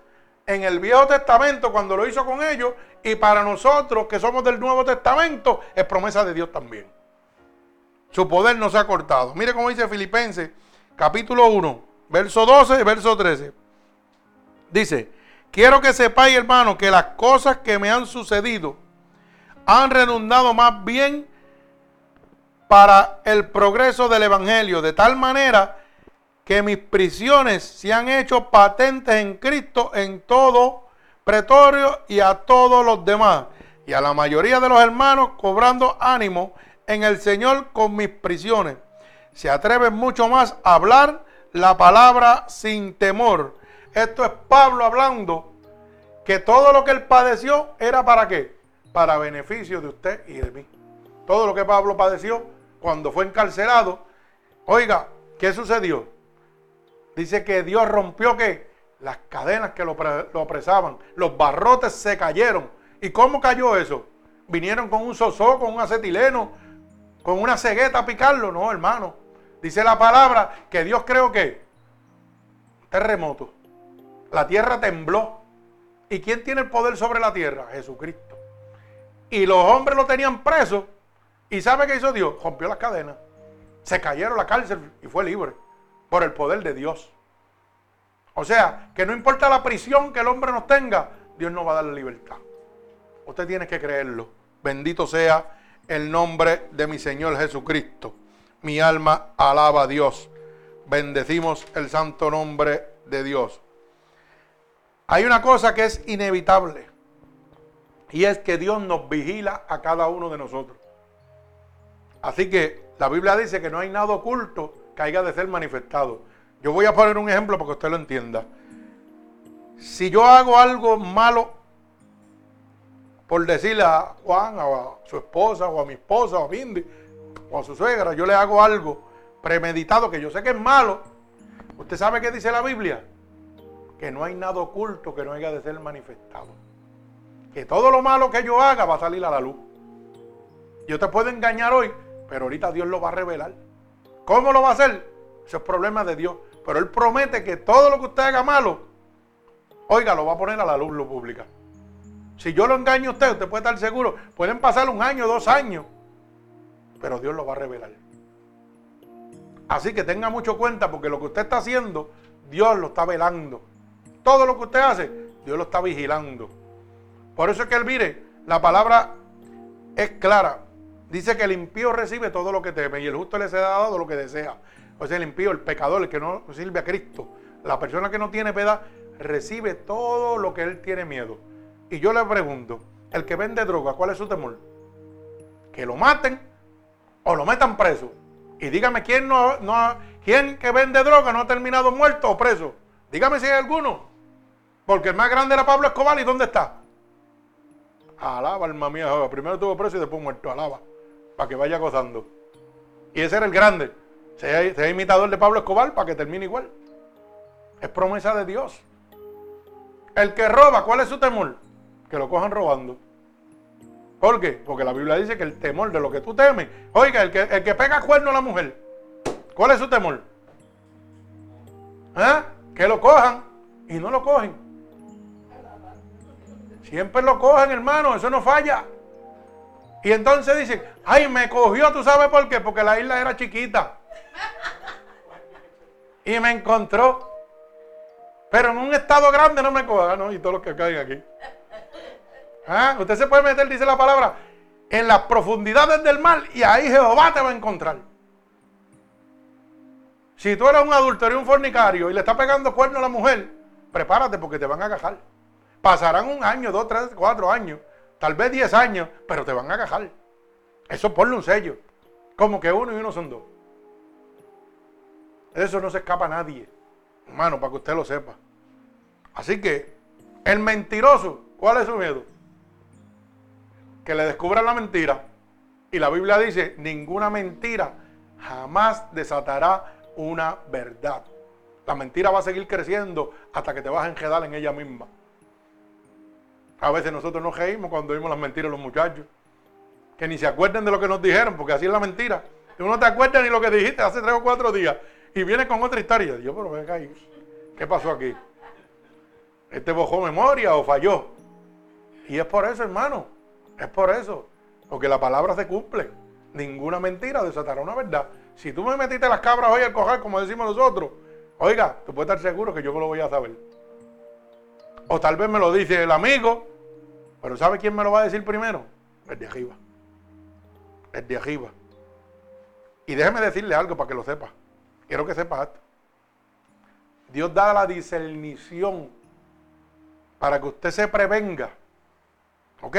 en el Viejo Testamento cuando lo hizo con ellos y para nosotros que somos del Nuevo Testamento es promesa de Dios también. Su poder no se ha cortado. Mire cómo dice Filipenses capítulo 1, verso 12 y verso 13. Dice, quiero que sepáis hermano que las cosas que me han sucedido han redundado más bien para el progreso del Evangelio, de tal manera que mis prisiones se han hecho patentes en Cristo en todo pretorio y a todos los demás, y a la mayoría de los hermanos cobrando ánimo en el Señor con mis prisiones. Se atreven mucho más a hablar la palabra sin temor. Esto es Pablo hablando que todo lo que él padeció era para qué? Para beneficio de usted y de mí. Todo lo que Pablo padeció cuando fue encarcelado. Oiga, ¿qué sucedió? Dice que Dios rompió que las cadenas que lo, lo apresaban, los barrotes se cayeron. ¿Y cómo cayó eso? Vinieron con un sosó, con un acetileno, con una cegueta a picarlo. No, hermano. Dice la palabra que Dios creó que terremoto. La tierra tembló. ¿Y quién tiene el poder sobre la tierra? Jesucristo. Y los hombres lo tenían preso. ¿Y sabe qué hizo Dios? Rompió las cadenas. Se cayeron la cárcel y fue libre por el poder de Dios. O sea, que no importa la prisión que el hombre nos tenga, Dios nos va a dar la libertad. Usted tiene que creerlo. Bendito sea el nombre de mi Señor Jesucristo. Mi alma alaba a Dios. Bendecimos el santo nombre de Dios. Hay una cosa que es inevitable. Y es que Dios nos vigila a cada uno de nosotros. Así que la Biblia dice que no hay nada oculto haya de ser manifestado. Yo voy a poner un ejemplo para que usted lo entienda. Si yo hago algo malo, por decirle a Juan, o a su esposa, o a mi esposa, o a Bindi, o a su suegra, yo le hago algo premeditado que yo sé que es malo, ¿usted sabe qué dice la Biblia? Que no hay nada oculto que no haya de ser manifestado. Que todo lo malo que yo haga va a salir a la luz. Yo te puedo engañar hoy, pero ahorita Dios lo va a revelar. ¿Cómo lo va a hacer? Eso es problema de Dios. Pero Él promete que todo lo que usted haga malo, oiga, lo va a poner a la luz, lo pública. Si yo lo engaño a usted, usted puede estar seguro. Pueden pasar un año, dos años, pero Dios lo va a revelar. Así que tenga mucho cuenta porque lo que usted está haciendo, Dios lo está velando. Todo lo que usted hace, Dios lo está vigilando. Por eso es que él mire, la palabra es clara. Dice que el impío recibe todo lo que teme y el justo le será dado lo que desea. O sea, el impío, el pecador, el que no sirve a Cristo, la persona que no tiene piedad, recibe todo lo que él tiene miedo. Y yo le pregunto, el que vende droga, ¿cuál es su temor? Que lo maten o lo metan preso. Y dígame quién no, no quién que vende droga no ha terminado muerto o preso. Dígame si hay alguno. Porque el más grande era Pablo Escobar y ¿dónde está? Alaba, alma mía. Primero tuvo preso y después muerto. Alaba para que vaya gozando. Y ese era el grande. Sea, imitador de Pablo Escobar para que termine igual. Es promesa de Dios. El que roba, ¿cuál es su temor? Que lo cojan robando. ¿Por qué? Porque la Biblia dice que el temor de lo que tú temes. Oiga, el que, el que pega cuerno a la mujer, ¿cuál es su temor? ¿Eh? Que lo cojan y no lo cogen. Siempre lo cogen, hermano, eso no falla. Y entonces dicen, ay, me cogió, ¿tú sabes por qué? Porque la isla era chiquita. Y me encontró. Pero en un estado grande no me coja, ¿no? Y todos los que caen aquí. ¿Ah? Usted se puede meter, dice la palabra, en las profundidades del mar y ahí Jehová te va a encontrar. Si tú eres un adulterio, un fornicario y le está pegando cuerno a la mujer, prepárate porque te van a agajar. Pasarán un año, dos, tres, cuatro años, tal vez diez años, pero te van a cajar. Eso ponle un sello. Como que uno y uno son dos. Eso no se escapa a nadie. Hermano, para que usted lo sepa. Así que, el mentiroso, ¿cuál es su miedo? Que le descubran la mentira. Y la Biblia dice, ninguna mentira jamás desatará una verdad. La mentira va a seguir creciendo hasta que te vas a enredar en ella misma. A veces nosotros nos reímos cuando vimos las mentiras de los muchachos. Que ni se acuerden de lo que nos dijeron, porque así es la mentira. Tú no te acuerdas ni lo que dijiste hace tres o cuatro días. Y viene con otra historia. Yo, pero venga ahí. ¿Qué pasó aquí? ¿Este bojó memoria o falló? Y es por eso, hermano. Es por eso. Porque la palabra se cumple. Ninguna mentira desatará una verdad. Si tú me metiste las cabras hoy al cojar, como decimos nosotros, oiga, tú puedes estar seguro que yo lo voy a saber. O tal vez me lo dice el amigo, pero ¿sabe quién me lo va a decir primero? El de arriba. El de arriba. Y déjeme decirle algo para que lo sepa. Quiero que sepa esto. Dios da la discernición para que usted se prevenga. ¿Ok?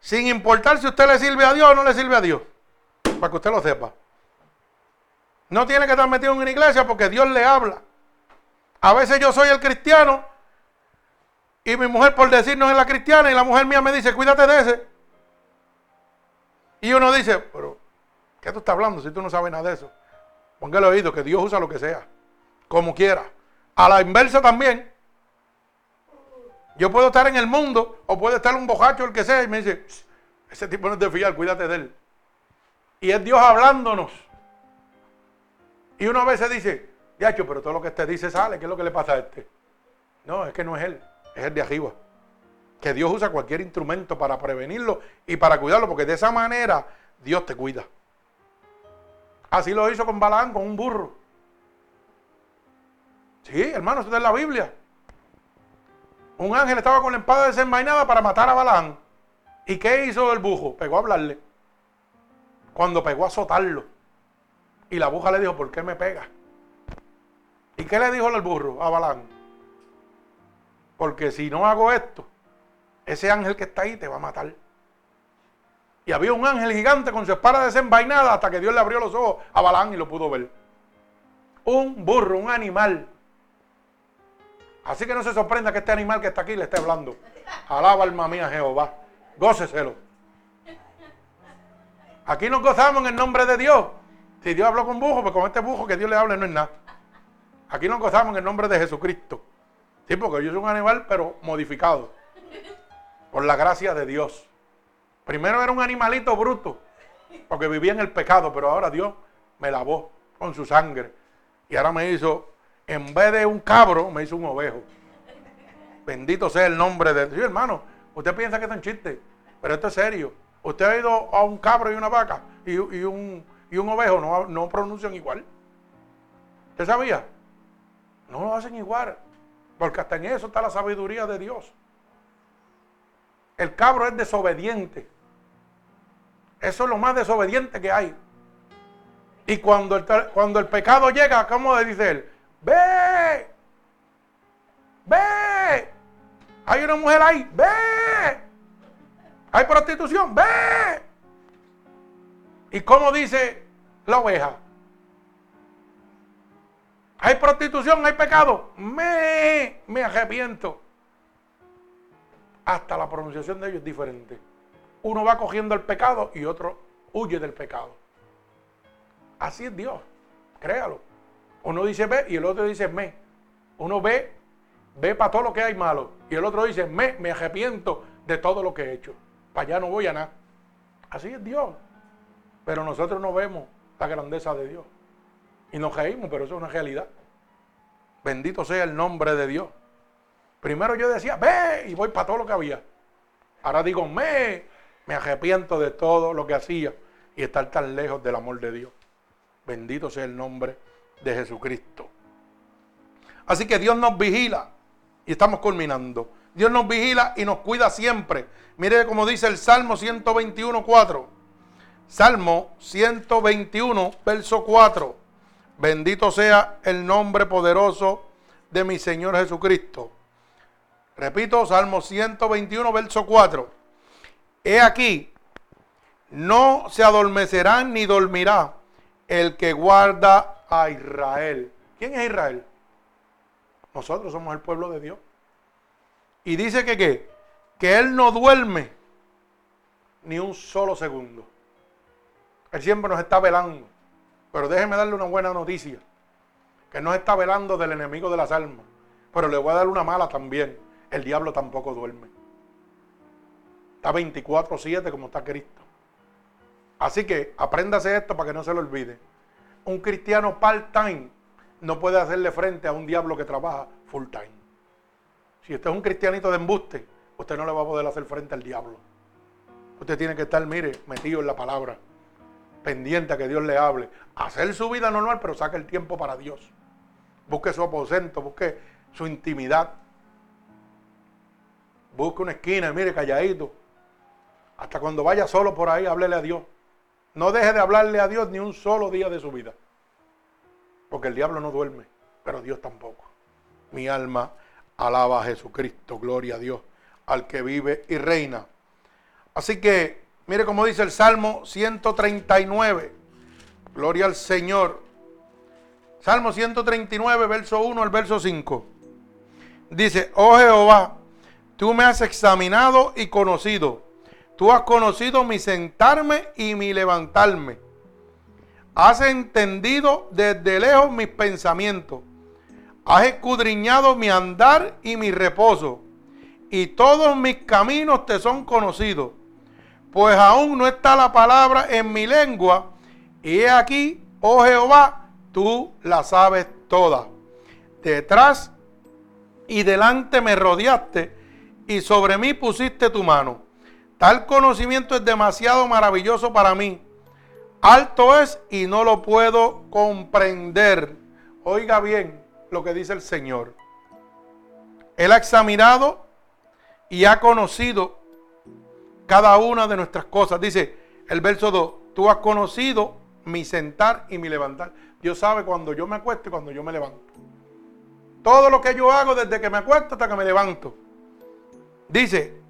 Sin importar si usted le sirve a Dios o no le sirve a Dios. Para que usted lo sepa. No tiene que estar metido en una iglesia porque Dios le habla. A veces yo soy el cristiano y mi mujer por decirnos es la cristiana y la mujer mía me dice, cuídate de ese. Y uno dice, pero ¿qué tú estás hablando si tú no sabes nada de eso? Póngale oído que Dios usa lo que sea, como quiera. A la inversa también. Yo puedo estar en el mundo o puede estar un bojacho, el que sea, y me dice, ese tipo no es de fiar, cuídate de él. Y es Dios hablándonos. Y uno a veces dice, Yacho, pero todo lo que este dice sale, ¿qué es lo que le pasa a este? No, es que no es él, es el de arriba. Que Dios usa cualquier instrumento para prevenirlo y para cuidarlo, porque de esa manera Dios te cuida. Así lo hizo con Balaán, con un burro. Sí, hermano, eso es la Biblia. Un ángel estaba con la espada desenvainada para matar a Balaán. ¿Y qué hizo el bujo? Pegó a hablarle. Cuando pegó a azotarlo. Y la buja le dijo, ¿por qué me pega? ¿Y qué le dijo el burro a Balaán? Porque si no hago esto, ese ángel que está ahí te va a matar. Y había un ángel gigante con su espada desenvainada hasta que Dios le abrió los ojos a Balaán y lo pudo ver. Un burro, un animal Así que no se sorprenda que este animal que está aquí le esté hablando. Alaba alma mía Jehová. Góceselo. Aquí nos gozamos en el nombre de Dios. Si Dios habló con bujo, pues con este bujo que Dios le hable no es nada. Aquí nos gozamos en el nombre de Jesucristo. Sí, porque yo soy un animal, pero modificado. Por la gracia de Dios. Primero era un animalito bruto, porque vivía en el pecado, pero ahora Dios me lavó con su sangre. Y ahora me hizo en vez de un cabro, me hizo un ovejo. Bendito sea el nombre de Dios. hermano, usted piensa que es un chiste, pero esto es serio. Usted ha ido a un cabro y una vaca y, un, un, ovejo, no, no pronuncian igual. ¿Usted sabía? No lo hacen igual, porque hasta en eso está la sabiduría de Dios. El cabro es desobediente. Eso es lo más desobediente que hay. Y cuando el, cuando el pecado llega, ¿cómo le dice él? Ve. Ve. Hay una mujer ahí. Ve. Hay prostitución. Ve. ¿Y cómo dice la oveja? Hay prostitución, hay pecado. Me, me arrepiento. Hasta la pronunciación de ellos es diferente. Uno va cogiendo el pecado y otro huye del pecado. Así es Dios. Créalo. Uno dice ve y el otro dice me. Uno ve, ve para todo lo que hay malo. Y el otro dice me, me arrepiento de todo lo que he hecho. Para allá no voy a nada. Así es Dios. Pero nosotros no vemos la grandeza de Dios. Y nos reímos, pero eso es una realidad. Bendito sea el nombre de Dios. Primero yo decía, ve, y voy para todo lo que había. Ahora digo, me, me arrepiento de todo lo que hacía y estar tan lejos del amor de Dios. Bendito sea el nombre de Jesucristo. Así que Dios nos vigila y estamos culminando. Dios nos vigila y nos cuida siempre. Mire como dice el Salmo 121, 4. Salmo 121, verso 4. Bendito sea el nombre poderoso de mi Señor Jesucristo. Repito, Salmo 121, verso 4. He aquí, no se adormecerá ni dormirá el que guarda a Israel. ¿Quién es Israel? Nosotros somos el pueblo de Dios. Y dice que qué? Que Él no duerme ni un solo segundo. Él siempre nos está velando. Pero déjeme darle una buena noticia. Que no está velando del enemigo de las almas. Pero le voy a dar una mala también. El diablo tampoco duerme. Está 24-7 como está Cristo. Así que apréndase esto para que no se lo olvide. Un cristiano part-time no puede hacerle frente a un diablo que trabaja full-time. Si usted es un cristianito de embuste, usted no le va a poder hacer frente al diablo. Usted tiene que estar, mire, metido en la palabra, pendiente a que Dios le hable. Hacer su vida normal, pero saque el tiempo para Dios. Busque su aposento, busque su intimidad. Busque una esquina, mire, calladito. Hasta cuando vaya solo por ahí, háblele a Dios. No deje de hablarle a Dios ni un solo día de su vida. Porque el diablo no duerme, pero Dios tampoco. Mi alma alaba a Jesucristo, gloria a Dios, al que vive y reina. Así que, mire cómo dice el Salmo 139. Gloria al Señor. Salmo 139, verso 1 al verso 5. Dice, oh Jehová, tú me has examinado y conocido. Tú has conocido mi sentarme y mi levantarme. Has entendido desde lejos mis pensamientos. Has escudriñado mi andar y mi reposo. Y todos mis caminos te son conocidos pues aún no está la palabra en mi lengua, y he aquí, oh Jehová, tú la sabes toda. Detrás y delante me rodeaste, y sobre mí pusiste tu mano. Tal conocimiento es demasiado maravilloso para mí. Alto es y no lo puedo comprender. Oiga bien lo que dice el Señor. Él ha examinado y ha conocido cada una de nuestras cosas. Dice el verso 2, tú has conocido mi sentar y mi levantar. Dios sabe cuando yo me acuesto y cuando yo me levanto. Todo lo que yo hago desde que me acuesto hasta que me levanto. Dice,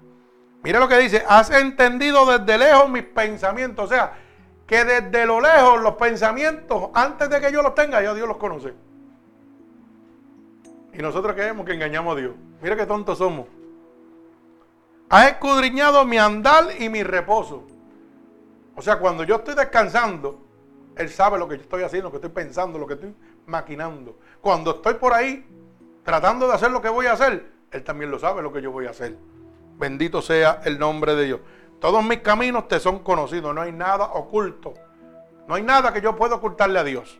mira lo que dice, has entendido desde lejos mis pensamientos. O sea, que desde lo lejos los pensamientos, antes de que yo los tenga, ya Dios los conoce. Y nosotros creemos que engañamos a Dios. Mira qué tontos somos. Has escudriñado mi andar y mi reposo. O sea, cuando yo estoy descansando, Él sabe lo que yo estoy haciendo, lo que estoy pensando, lo que estoy maquinando. Cuando estoy por ahí tratando de hacer lo que voy a hacer, Él también lo sabe lo que yo voy a hacer. Bendito sea el nombre de Dios. Todos mis caminos te son conocidos, no hay nada oculto. No hay nada que yo pueda ocultarle a Dios.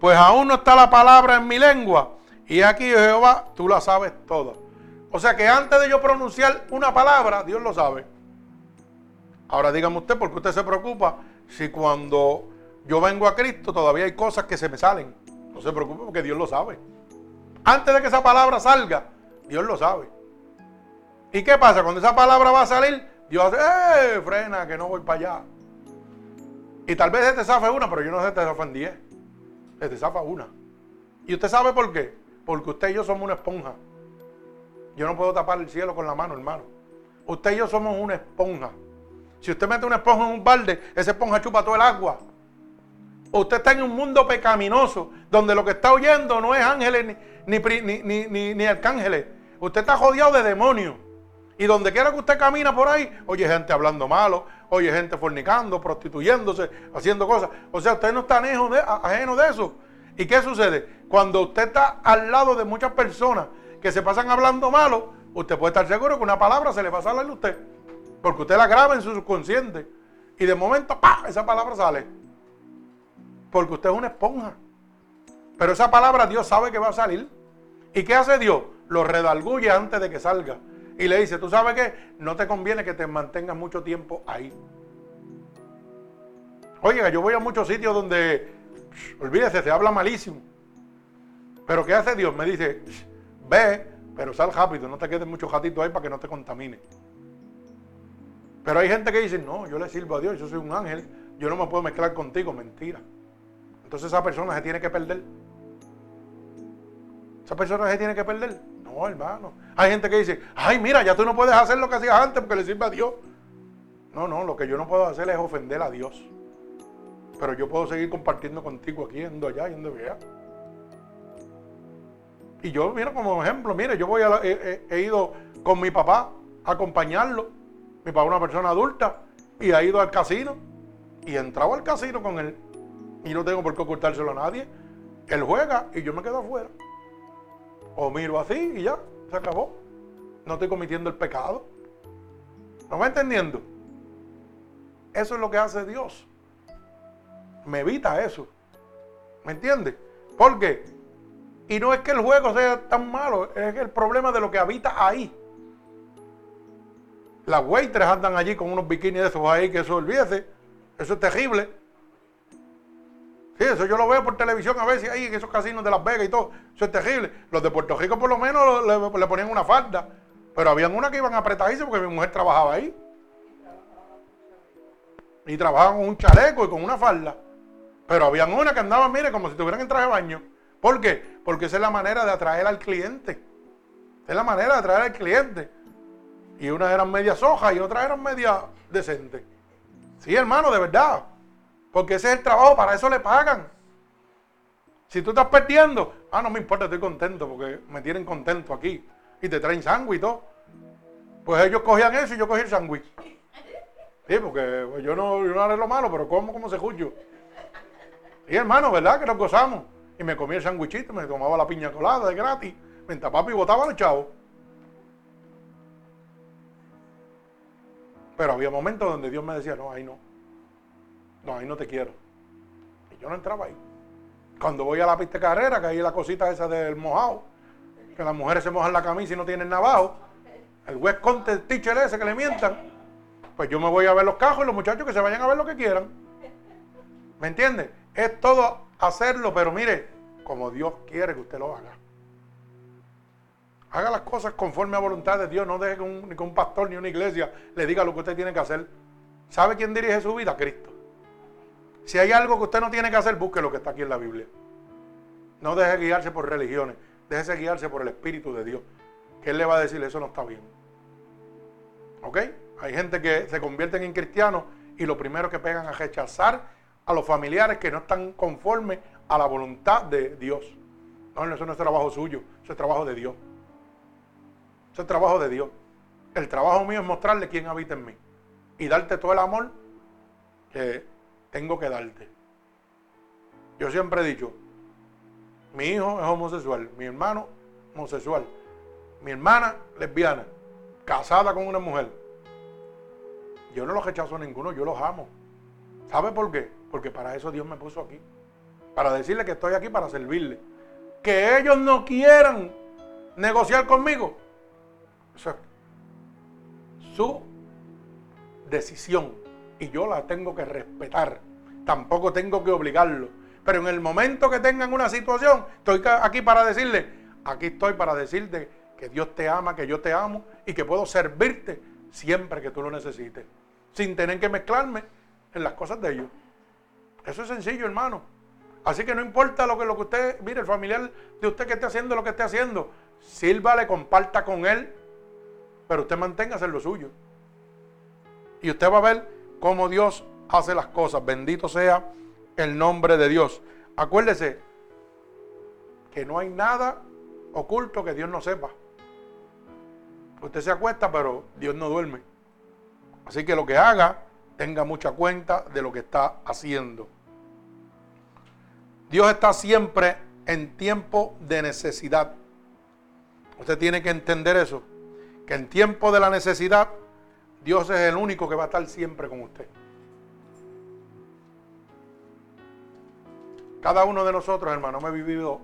Pues aún no está la palabra en mi lengua. Y aquí, Jehová, tú la sabes toda. O sea que antes de yo pronunciar una palabra, Dios lo sabe. Ahora dígame usted, ¿por qué usted se preocupa si cuando yo vengo a Cristo todavía hay cosas que se me salen? No se preocupe porque Dios lo sabe. Antes de que esa palabra salga, Dios lo sabe. ¿Y qué pasa? Cuando esa palabra va a salir, Dios hace, ¡eh! Frena, que no voy para allá. Y tal vez se te una, pero yo no sé si te zafan diez. Se te una. ¿Y usted sabe por qué? Porque usted y yo somos una esponja. Yo no puedo tapar el cielo con la mano, hermano. Usted y yo somos una esponja. Si usted mete una esponja en un balde, esa esponja chupa todo el agua. Usted está en un mundo pecaminoso, donde lo que está oyendo no es ángeles ni, ni, ni, arcángeles. Usted está rodeado de demonios. Y donde quiera que usted camina por ahí, oye gente hablando malo, oye gente fornicando, prostituyéndose, haciendo cosas. O sea, usted no está ajeno de eso. ¿Y qué sucede? Cuando usted está al lado de muchas personas que se pasan hablando malo, usted puede estar seguro que una palabra se le va a salir a usted. Porque usted la graba en su subconsciente. Y de momento, ¡pah! esa palabra sale. Porque usted es una esponja. Pero esa palabra Dios sabe que va a salir. ¿Y qué hace Dios? Lo redalguye antes de que salga. Y le dice, tú sabes qué, no te conviene que te mantengas mucho tiempo ahí. Oiga, yo voy a muchos sitios donde, olvídese, se habla malísimo. Pero ¿qué hace Dios? Me dice, Ve, pero sal rápido, no te quedes mucho gatito ahí para que no te contamine. Pero hay gente que dice, no, yo le sirvo a Dios, yo soy un ángel, yo no me puedo mezclar contigo, mentira. Entonces esa persona se tiene que perder. ¿Esa persona se tiene que perder? No. No, hermano. Hay gente que dice, ay, mira, ya tú no puedes hacer lo que hacías antes porque le sirve a Dios. No, no, lo que yo no puedo hacer es ofender a Dios. Pero yo puedo seguir compartiendo contigo aquí, yendo allá, yendo allá. Y yo, mira, como ejemplo, mire, yo voy a he, ido con mi papá a acompañarlo. Mi papá es una persona adulta y ha ido al casino. Y he entrado al casino con él. Y no tengo por qué ocultárselo a nadie. Él juega y yo me quedo afuera. O miro así y ya, se acabó. No estoy cometiendo el pecado. ¿No va entendiendo? Eso es lo que hace Dios. Me evita eso. ¿Me entiende? ¿Por qué? Y no es que el juego sea tan malo, es el problema de lo que habita ahí. Las waitress andan allí con unos bikinis de esos ahí, que eso olvídese. Eso es terrible. Sí, eso yo lo veo por televisión a veces ahí en esos casinos de Las Vegas y todo. Eso es terrible. Los de Puerto Rico por lo menos le, ponían una falda. Pero habían una que iban a apretarse porque mi mujer trabajaba ahí. Y trabajaban con un chaleco y con una falda. Pero habían una que andaban, mire, como si tuvieran en traje de baño. ¿Por qué? Porque esa es la manera de atraer al cliente. Es la manera de atraer al cliente. Y unas eran medias hojas y otras eran medias decentes. Sí, hermano, de verdad. Porque ese es el trabajo, para eso le pagan. Si tú estás perdiendo, ah, no me importa, estoy contento porque me tienen contento aquí. Y te traen sándwich y todo. Pues ellos cogían eso y yo cogí el sándwich. Sí, porque pues, yo no, yo no haré lo malo, pero como como se juyo. Y hermano, ¿verdad? Que nos gozamos. Y me comía el sándwichito, me tomaba la piña colada de gratis. Me tapaba y botaba los chavos. Pero había momentos donde Dios me decía, no, ahí no. No, ahí no te quiero. Y yo no entraba ahí. Cuando voy a la pista de carrera, que hay la cosita esa del mojado, que las mujeres se mojan la camisa y no tienen nada abajo, el West Content teacher ese que le mientan, pues yo me voy a ver los cajos y los muchachos que se vayan a ver lo que quieran. ¿Me entiende? Es todo hacerlo, pero mire, como Dios quiere que usted lo haga. Haga las cosas conforme a voluntad de Dios. No deje que un, ni un pastor ni una iglesia le diga lo que usted tiene que hacer. ¿Sabe quién dirige su vida? Cristo. Si hay algo que usted no tiene que hacer, busque lo que está aquí en la Biblia. No deje guiarse por religiones, déjese guiarse por el Espíritu de Dios. Que Él le va a decir, eso no está bien. ¿Ok? Hay gente que se convierten en cristianos y lo primero que pegan a rechazar a los familiares que no están conformes a la voluntad de Dios. No, eso no es trabajo suyo, eso es trabajo de Dios. Eso es trabajo de Dios. El trabajo mío es mostrarle quién habita en mí y darte todo el amor que tengo que darte. Yo siempre he dicho, mi hijo es homosexual, mi hermano homosexual, mi hermana lesbiana, casada con una mujer. Yo no los rechazo a ninguno, yo los amo. ¿Sabe por qué? Porque para eso Dios me puso aquí. Para decirle que estoy aquí para servirle. Que ellos no quieran negociar conmigo. Eso es su decisión y yo la tengo que respetar. Tampoco tengo que obligarlo. Pero en el momento que tengan una situación, estoy aquí para decirle, aquí estoy para decirte que Dios te ama, que yo te amo y que puedo servirte siempre que tú lo necesites, sin tener que mezclarme en las cosas de ellos. Eso es sencillo, hermano. Así que no importa lo que, lo que usted, mire, el familiar de usted que esté haciendo lo que esté haciendo, le comparta con él, pero usted manténgase en lo suyo. Y usted va a ver cómo Dios hace las cosas. Bendito sea el nombre de Dios. Acuérdese que no hay nada oculto que Dios no sepa. Usted se acuesta, pero Dios no duerme. Así que lo que haga, tenga mucha cuenta de lo que está haciendo. Dios está siempre en tiempo de necesidad. Usted tiene que entender eso. Que en tiempo de la necesidad Dios es el único que va a estar siempre con usted. Cada uno de nosotros, hermano, hemos vivido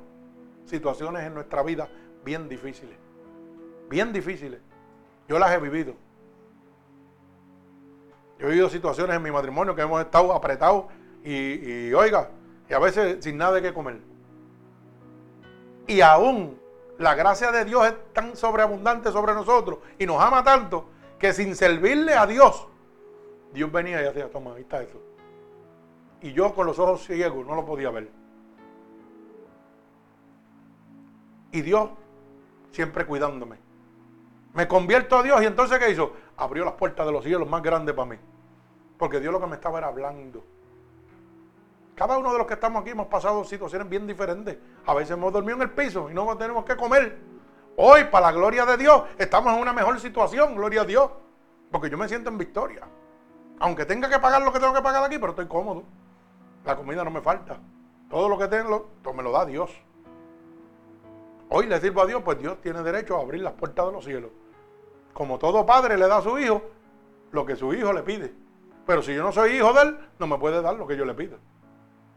situaciones en nuestra vida bien difíciles. Bien difíciles. Yo las he vivido. Yo he vivido situaciones en mi matrimonio que hemos estado apretados y, oiga, y a veces sin nada de qué comer. Y aún la gracia de Dios es tan sobreabundante sobre nosotros y nos ama tanto que sin servirle a Dios, Dios venía y decía, toma, ahí está eso. Y yo con los ojos ciegos no lo podía ver. Y Dios siempre cuidándome. Me convierto a Dios y entonces ¿qué hizo? Abrió las puertas de los cielos más grandes para mí. Porque Dios lo que me estaba era hablando. Cada uno de los que estamos aquí hemos pasado situaciones bien diferentes. A veces hemos dormido en el piso y no tenemos que comer. Hoy, para la gloria de Dios, estamos en una mejor situación, gloria a Dios. Porque yo me siento en victoria. Aunque tenga que pagar lo que tengo que pagar aquí, pero estoy cómodo. La comida no me falta. Todo lo que tengo, me lo da Dios. Hoy le sirvo a Dios, pues Dios tiene derecho a abrir las puertas de los cielos. Como todo padre le da a su hijo lo que su hijo le pide. Pero si yo no soy hijo de él, no me puede dar lo que yo le pido.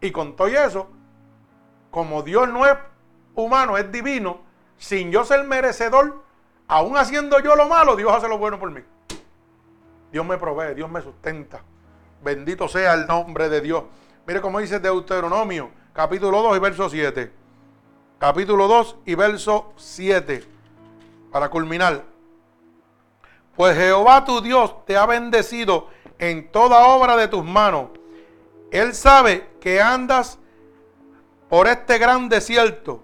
Y con todo eso, como Dios no es humano, es divino, sin yo ser merecedor, aún haciendo yo lo malo, Dios hace lo bueno por mí. Dios me provee, Dios me sustenta. Bendito sea el nombre de Dios. Mire cómo dice Deuteronomio, capítulo 2 y verso 7 capítulo 2 y verso 7, para culminar. Pues Jehová tu Dios te ha bendecido en toda obra de tus manos. Él sabe que andas por este gran desierto.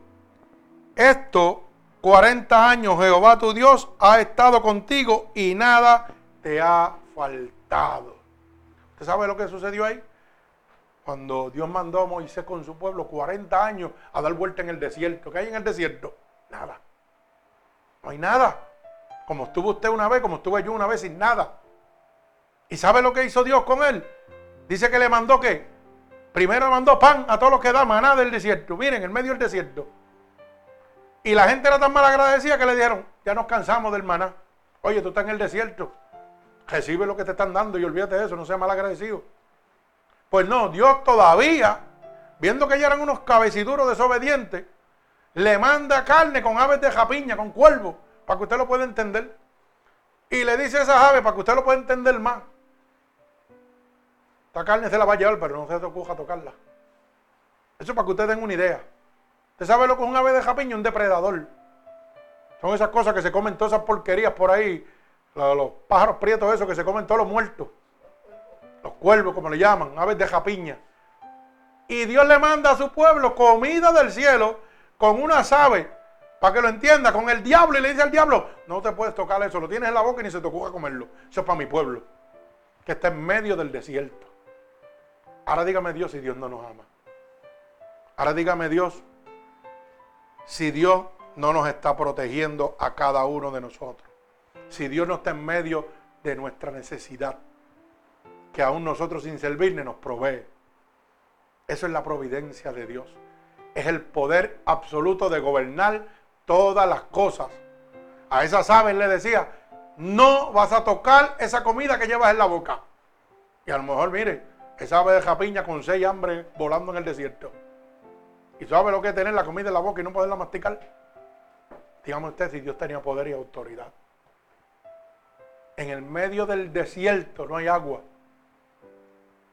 Esto 40 años Jehová tu Dios ha estado contigo y nada te ha faltado. ¿Usted sabe lo que sucedió ahí? cuando Dios mandó a Moisés con su pueblo 40 años a dar vuelta en el desierto. ¿Qué hay en el desierto? Nada. No hay nada. Como estuvo usted una vez, como estuve yo una vez sin nada. ¿Y sabe lo que hizo Dios con él? Dice que le mandó qué? Primero mandó pan a todos los que da maná del desierto. Miren, en medio del desierto. Y la gente era tan mal agradecida que le dijeron, ya nos cansamos del maná. Oye, tú estás en el desierto. Recibe lo que te están dando y olvídate de eso, no sea mal agradecido. Pues no, Dios todavía, viendo que ya eran unos cabeciduros desobedientes, le manda carne con aves de japiña, con cuervo, para que usted lo pueda entender. Y le dice a esas aves para que usted lo pueda entender más. Esta carne se la va a llevar, pero no se te ocurra tocarla. Eso para que usted tenga una idea. ¿Usted sabe lo que es un ave de japiña? Un depredador. Son esas cosas que se comen todas esas porquerías por ahí. Los, pájaros prietos esos que se comen todos los muertos los cuervos como le llaman, aves de japiña. Y Dios le manda a su pueblo comida del cielo con una aves, para que lo entienda, con el diablo y le dice al diablo, no te puedes tocar eso, lo tienes en la boca y ni se te ocurra comerlo. Eso es para mi pueblo, que está en medio del desierto. Ahora dígame Dios si Dios no nos ama. Ahora dígame Dios si Dios no nos está protegiendo a cada uno de nosotros. Si Dios no está en medio de nuestra necesidad que aún nosotros sin servirle nos provee. Eso es la providencia de Dios. Es el poder absoluto de gobernar todas las cosas. A esas aves le decía, no vas a tocar esa comida que llevas en la boca. Y a lo mejor, mire, esa ave de japiña con seis hambre volando en el desierto. ¿Y sabe lo que es tener la comida en la boca y no poderla masticar? Dígame usted si Dios tenía poder y autoridad. En el medio del desierto no hay agua.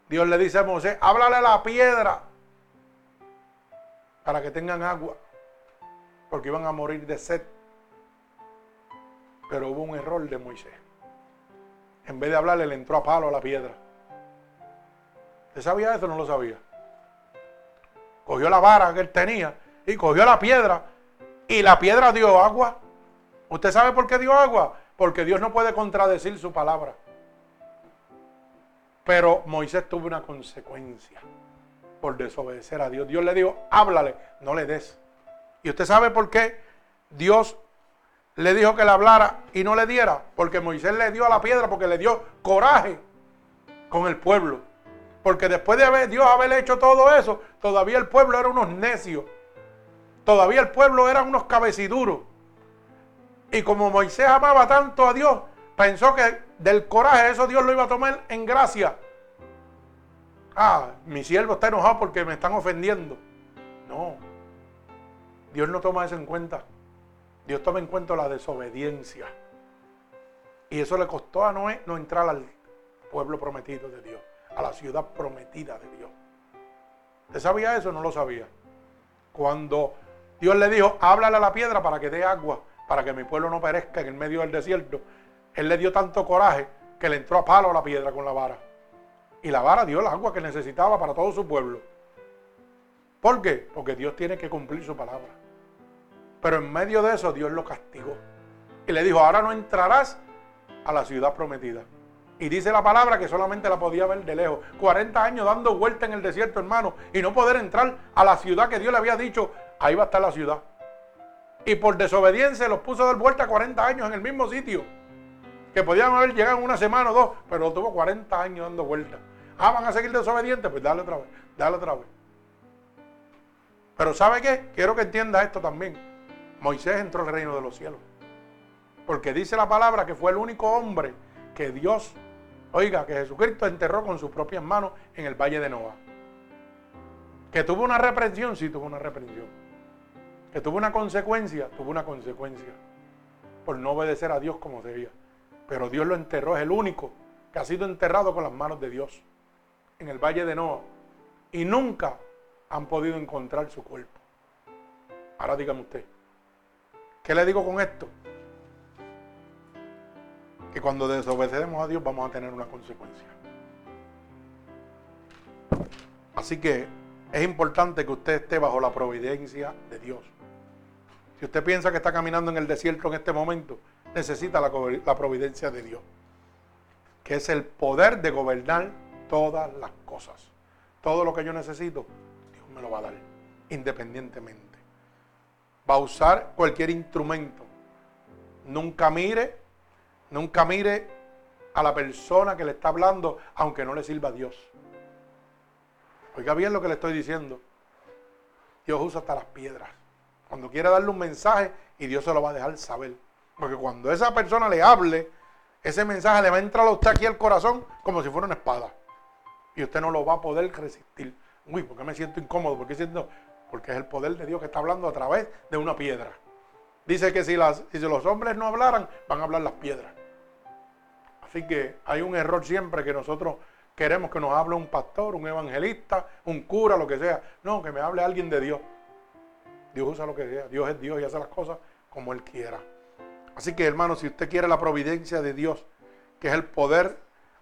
Dios le dice a Moisés, háblale a la piedra para que tengan agua, porque iban a morir de sed. Pero hubo un error de Moisés. En vez de hablarle, le entró a palo a la piedra. ¿Usted sabía eso no lo sabía? Cogió la vara que él tenía y cogió la piedra y la piedra dio agua. ¿Usted sabe por qué dio agua? Porque Dios no puede contradecir su palabra. Pero Moisés tuvo una consecuencia por desobedecer a Dios. Dios le dijo, háblale, no le des. ¿Y usted sabe por qué Dios le dijo que le hablara y no le diera? Porque Moisés le dio a la piedra porque le dio coraje con el pueblo. Porque después de haber, Dios haber hecho todo eso, todavía el pueblo era unos necios. Todavía el pueblo era unos cabeciduros. Y como Moisés amaba tanto a Dios, pensó que del coraje eso Dios lo iba a tomar en gracia. Ah, mi siervo está enojado porque me están ofendiendo. No, Dios no toma eso en cuenta. Dios toma en cuenta la desobediencia. Y eso le costó a Noé no entrar al pueblo prometido de Dios, a la ciudad prometida de Dios. ¿Usted sabía eso no lo sabía? Cuando Dios le dijo, háblale a la piedra para que dé agua, para que mi pueblo no perezca en el medio del desierto, él le dio tanto coraje que le entró a palo a la piedra con la vara. Y la vara dio el agua que necesitaba para todo su pueblo. ¿Por qué? Porque Dios tiene que cumplir su palabra. Pero en medio de eso Dios lo castigó. Y le dijo, ahora no entrarás a la ciudad prometida. Y dice la palabra que solamente la podía ver de lejos. 40 años dando vuelta en el desierto, hermano, y no poder entrar a la ciudad que Dios le había dicho, ahí va a estar la ciudad. Y por desobediencia los puso a dar vuelta 40 años en el mismo sitio. Que podían haber llegado en una semana o dos, pero tuvo 40 años dando vuelta. Ah, van a seguir desobedientes, pues dale otra vez, dale otra vez. Pero ¿sabe qué? Quiero que entienda esto también. Moisés entró al reino de los cielos. Porque dice la palabra que fue el único hombre que Dios Oiga, que Jesucristo enterró con sus propias manos en el valle de Noah. Que tuvo una reprensión, sí tuvo una reprensión. Que tuvo una consecuencia, tuvo una consecuencia. Por no obedecer a Dios como debía. Pero Dios lo enterró, es el único que ha sido enterrado con las manos de Dios en el valle de Noah. Y nunca han podido encontrar su cuerpo. Ahora dígame usted, ¿qué le digo con esto? que cuando desobedecemos a Dios vamos a tener una consecuencia. Así que es importante que usted esté bajo la providencia de Dios. Si usted piensa que está caminando en el desierto en este momento, necesita la, providencia de Dios, que es el poder de gobernar todas las cosas. Todo lo que yo necesito, Dios me lo va a dar, independientemente. Va a usar cualquier instrumento. Nunca mire Nunca mire a la persona que le está hablando, aunque no le sirva a Dios. Oiga bien lo que le estoy diciendo. Dios usa hasta las piedras. Cuando quiere darle un mensaje y Dios se lo va a dejar saber. Porque cuando esa persona le hable, ese mensaje le va a entrar a usted aquí al corazón como si fuera una espada. Y usted no lo va a poder resistir. Uy, ¿por qué me siento incómodo? ¿Por qué siento? Porque es el poder de Dios que está hablando a través de una piedra. Dice que si, los hombres no hablaran, van a hablar las piedras. Así que hay un error siempre que nosotros queremos que nos hable un pastor, un evangelista, un cura, lo que sea. No, que me hable alguien de Dios. Dios usa lo que sea. Dios es Dios y hace las cosas como Él quiera. Así que hermano, si usted quiere la providencia de Dios, que es el poder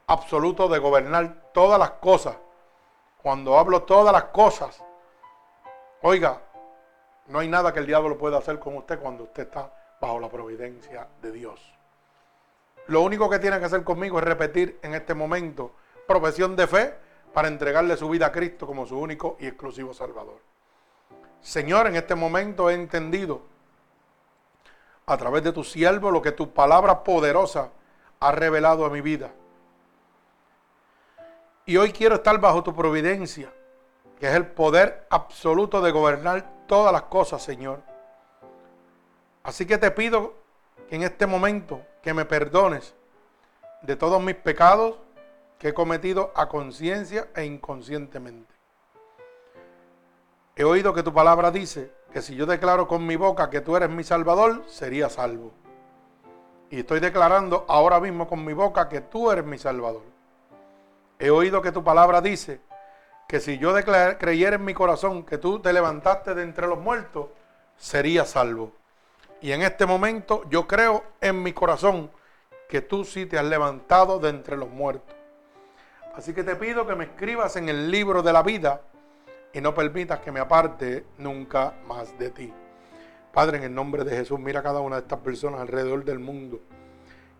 absoluto de gobernar todas las cosas, cuando hablo todas las cosas, oiga, no hay nada que el diablo pueda hacer con usted cuando usted está bajo la providencia de Dios. Lo único que tiene que hacer conmigo es repetir en este momento profesión de fe para entregarle su vida a Cristo como su único y exclusivo Salvador. Señor, en este momento he entendido a través de tu siervo lo que tu palabra poderosa ha revelado a mi vida. Y hoy quiero estar bajo tu providencia, que es el poder absoluto de gobernar todas las cosas, Señor. Así que te pido que en este momento que me perdones de todos mis pecados que he cometido a conciencia e inconscientemente. He oído que tu palabra dice que si yo declaro con mi boca que tú eres mi Salvador, sería salvo. Y estoy declarando ahora mismo con mi boca que tú eres mi Salvador. He oído que tu palabra dice que si yo creyera en mi corazón que tú te levantaste de entre los muertos, sería salvo. Y en este momento yo creo en mi corazón que tú sí te has levantado de entre los muertos. Así que te pido que me escribas en el libro de la vida y no permitas que me aparte nunca más de ti. Padre, en el nombre de Jesús, mira a cada una de estas personas alrededor del mundo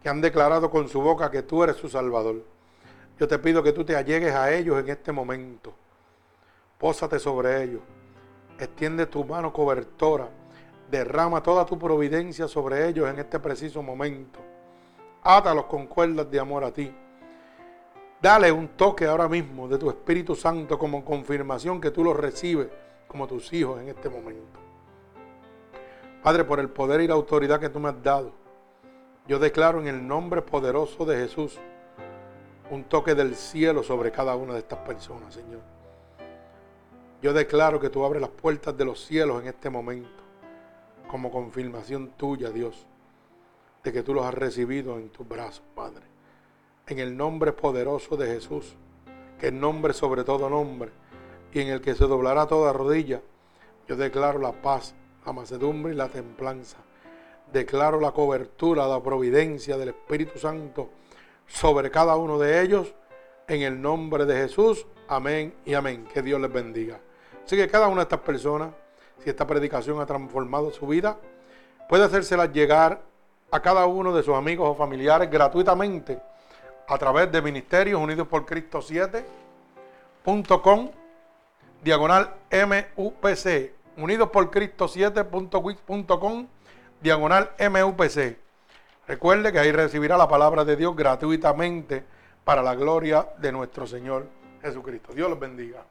que han declarado con su boca que tú eres su Salvador. Yo te pido que tú te allegues a ellos en este momento. Pósate sobre ellos. Extiende tu mano cobertora. Derrama toda tu providencia sobre ellos en este preciso momento. Átalos con cuerdas de amor a ti. Dale un toque ahora mismo de tu Espíritu Santo como confirmación que tú los recibes como tus hijos en este momento. Padre, por el poder y la autoridad que tú me has dado, yo declaro en el nombre poderoso de Jesús un toque del cielo sobre cada una de estas personas, Señor. Yo declaro que tú abres las puertas de los cielos en este momento, como confirmación tuya, Dios, de que tú los has recibido en tus brazos, Padre. En el nombre poderoso de Jesús, que es nombre sobre todo nombre, y en el que se doblará toda rodilla, yo declaro la paz, la macedumbre y la templanza. Declaro la cobertura, la providencia del Espíritu Santo sobre cada uno de ellos. En el nombre de Jesús. Amén y amén. Que Dios les bendiga. Así que cada una de estas personas, si esta predicación ha transformado su vida, puede hacérselas llegar a cada uno de sus amigos o familiares gratuitamente a través de Ministerios Unidos por Cristo 7.com diagonal MUPC. Unidos por Cristo 7.wix.com diagonal MUPC. Recuerde que ahí recibirá la palabra de Dios gratuitamente para la gloria de nuestro Señor Jesucristo. Dios los bendiga.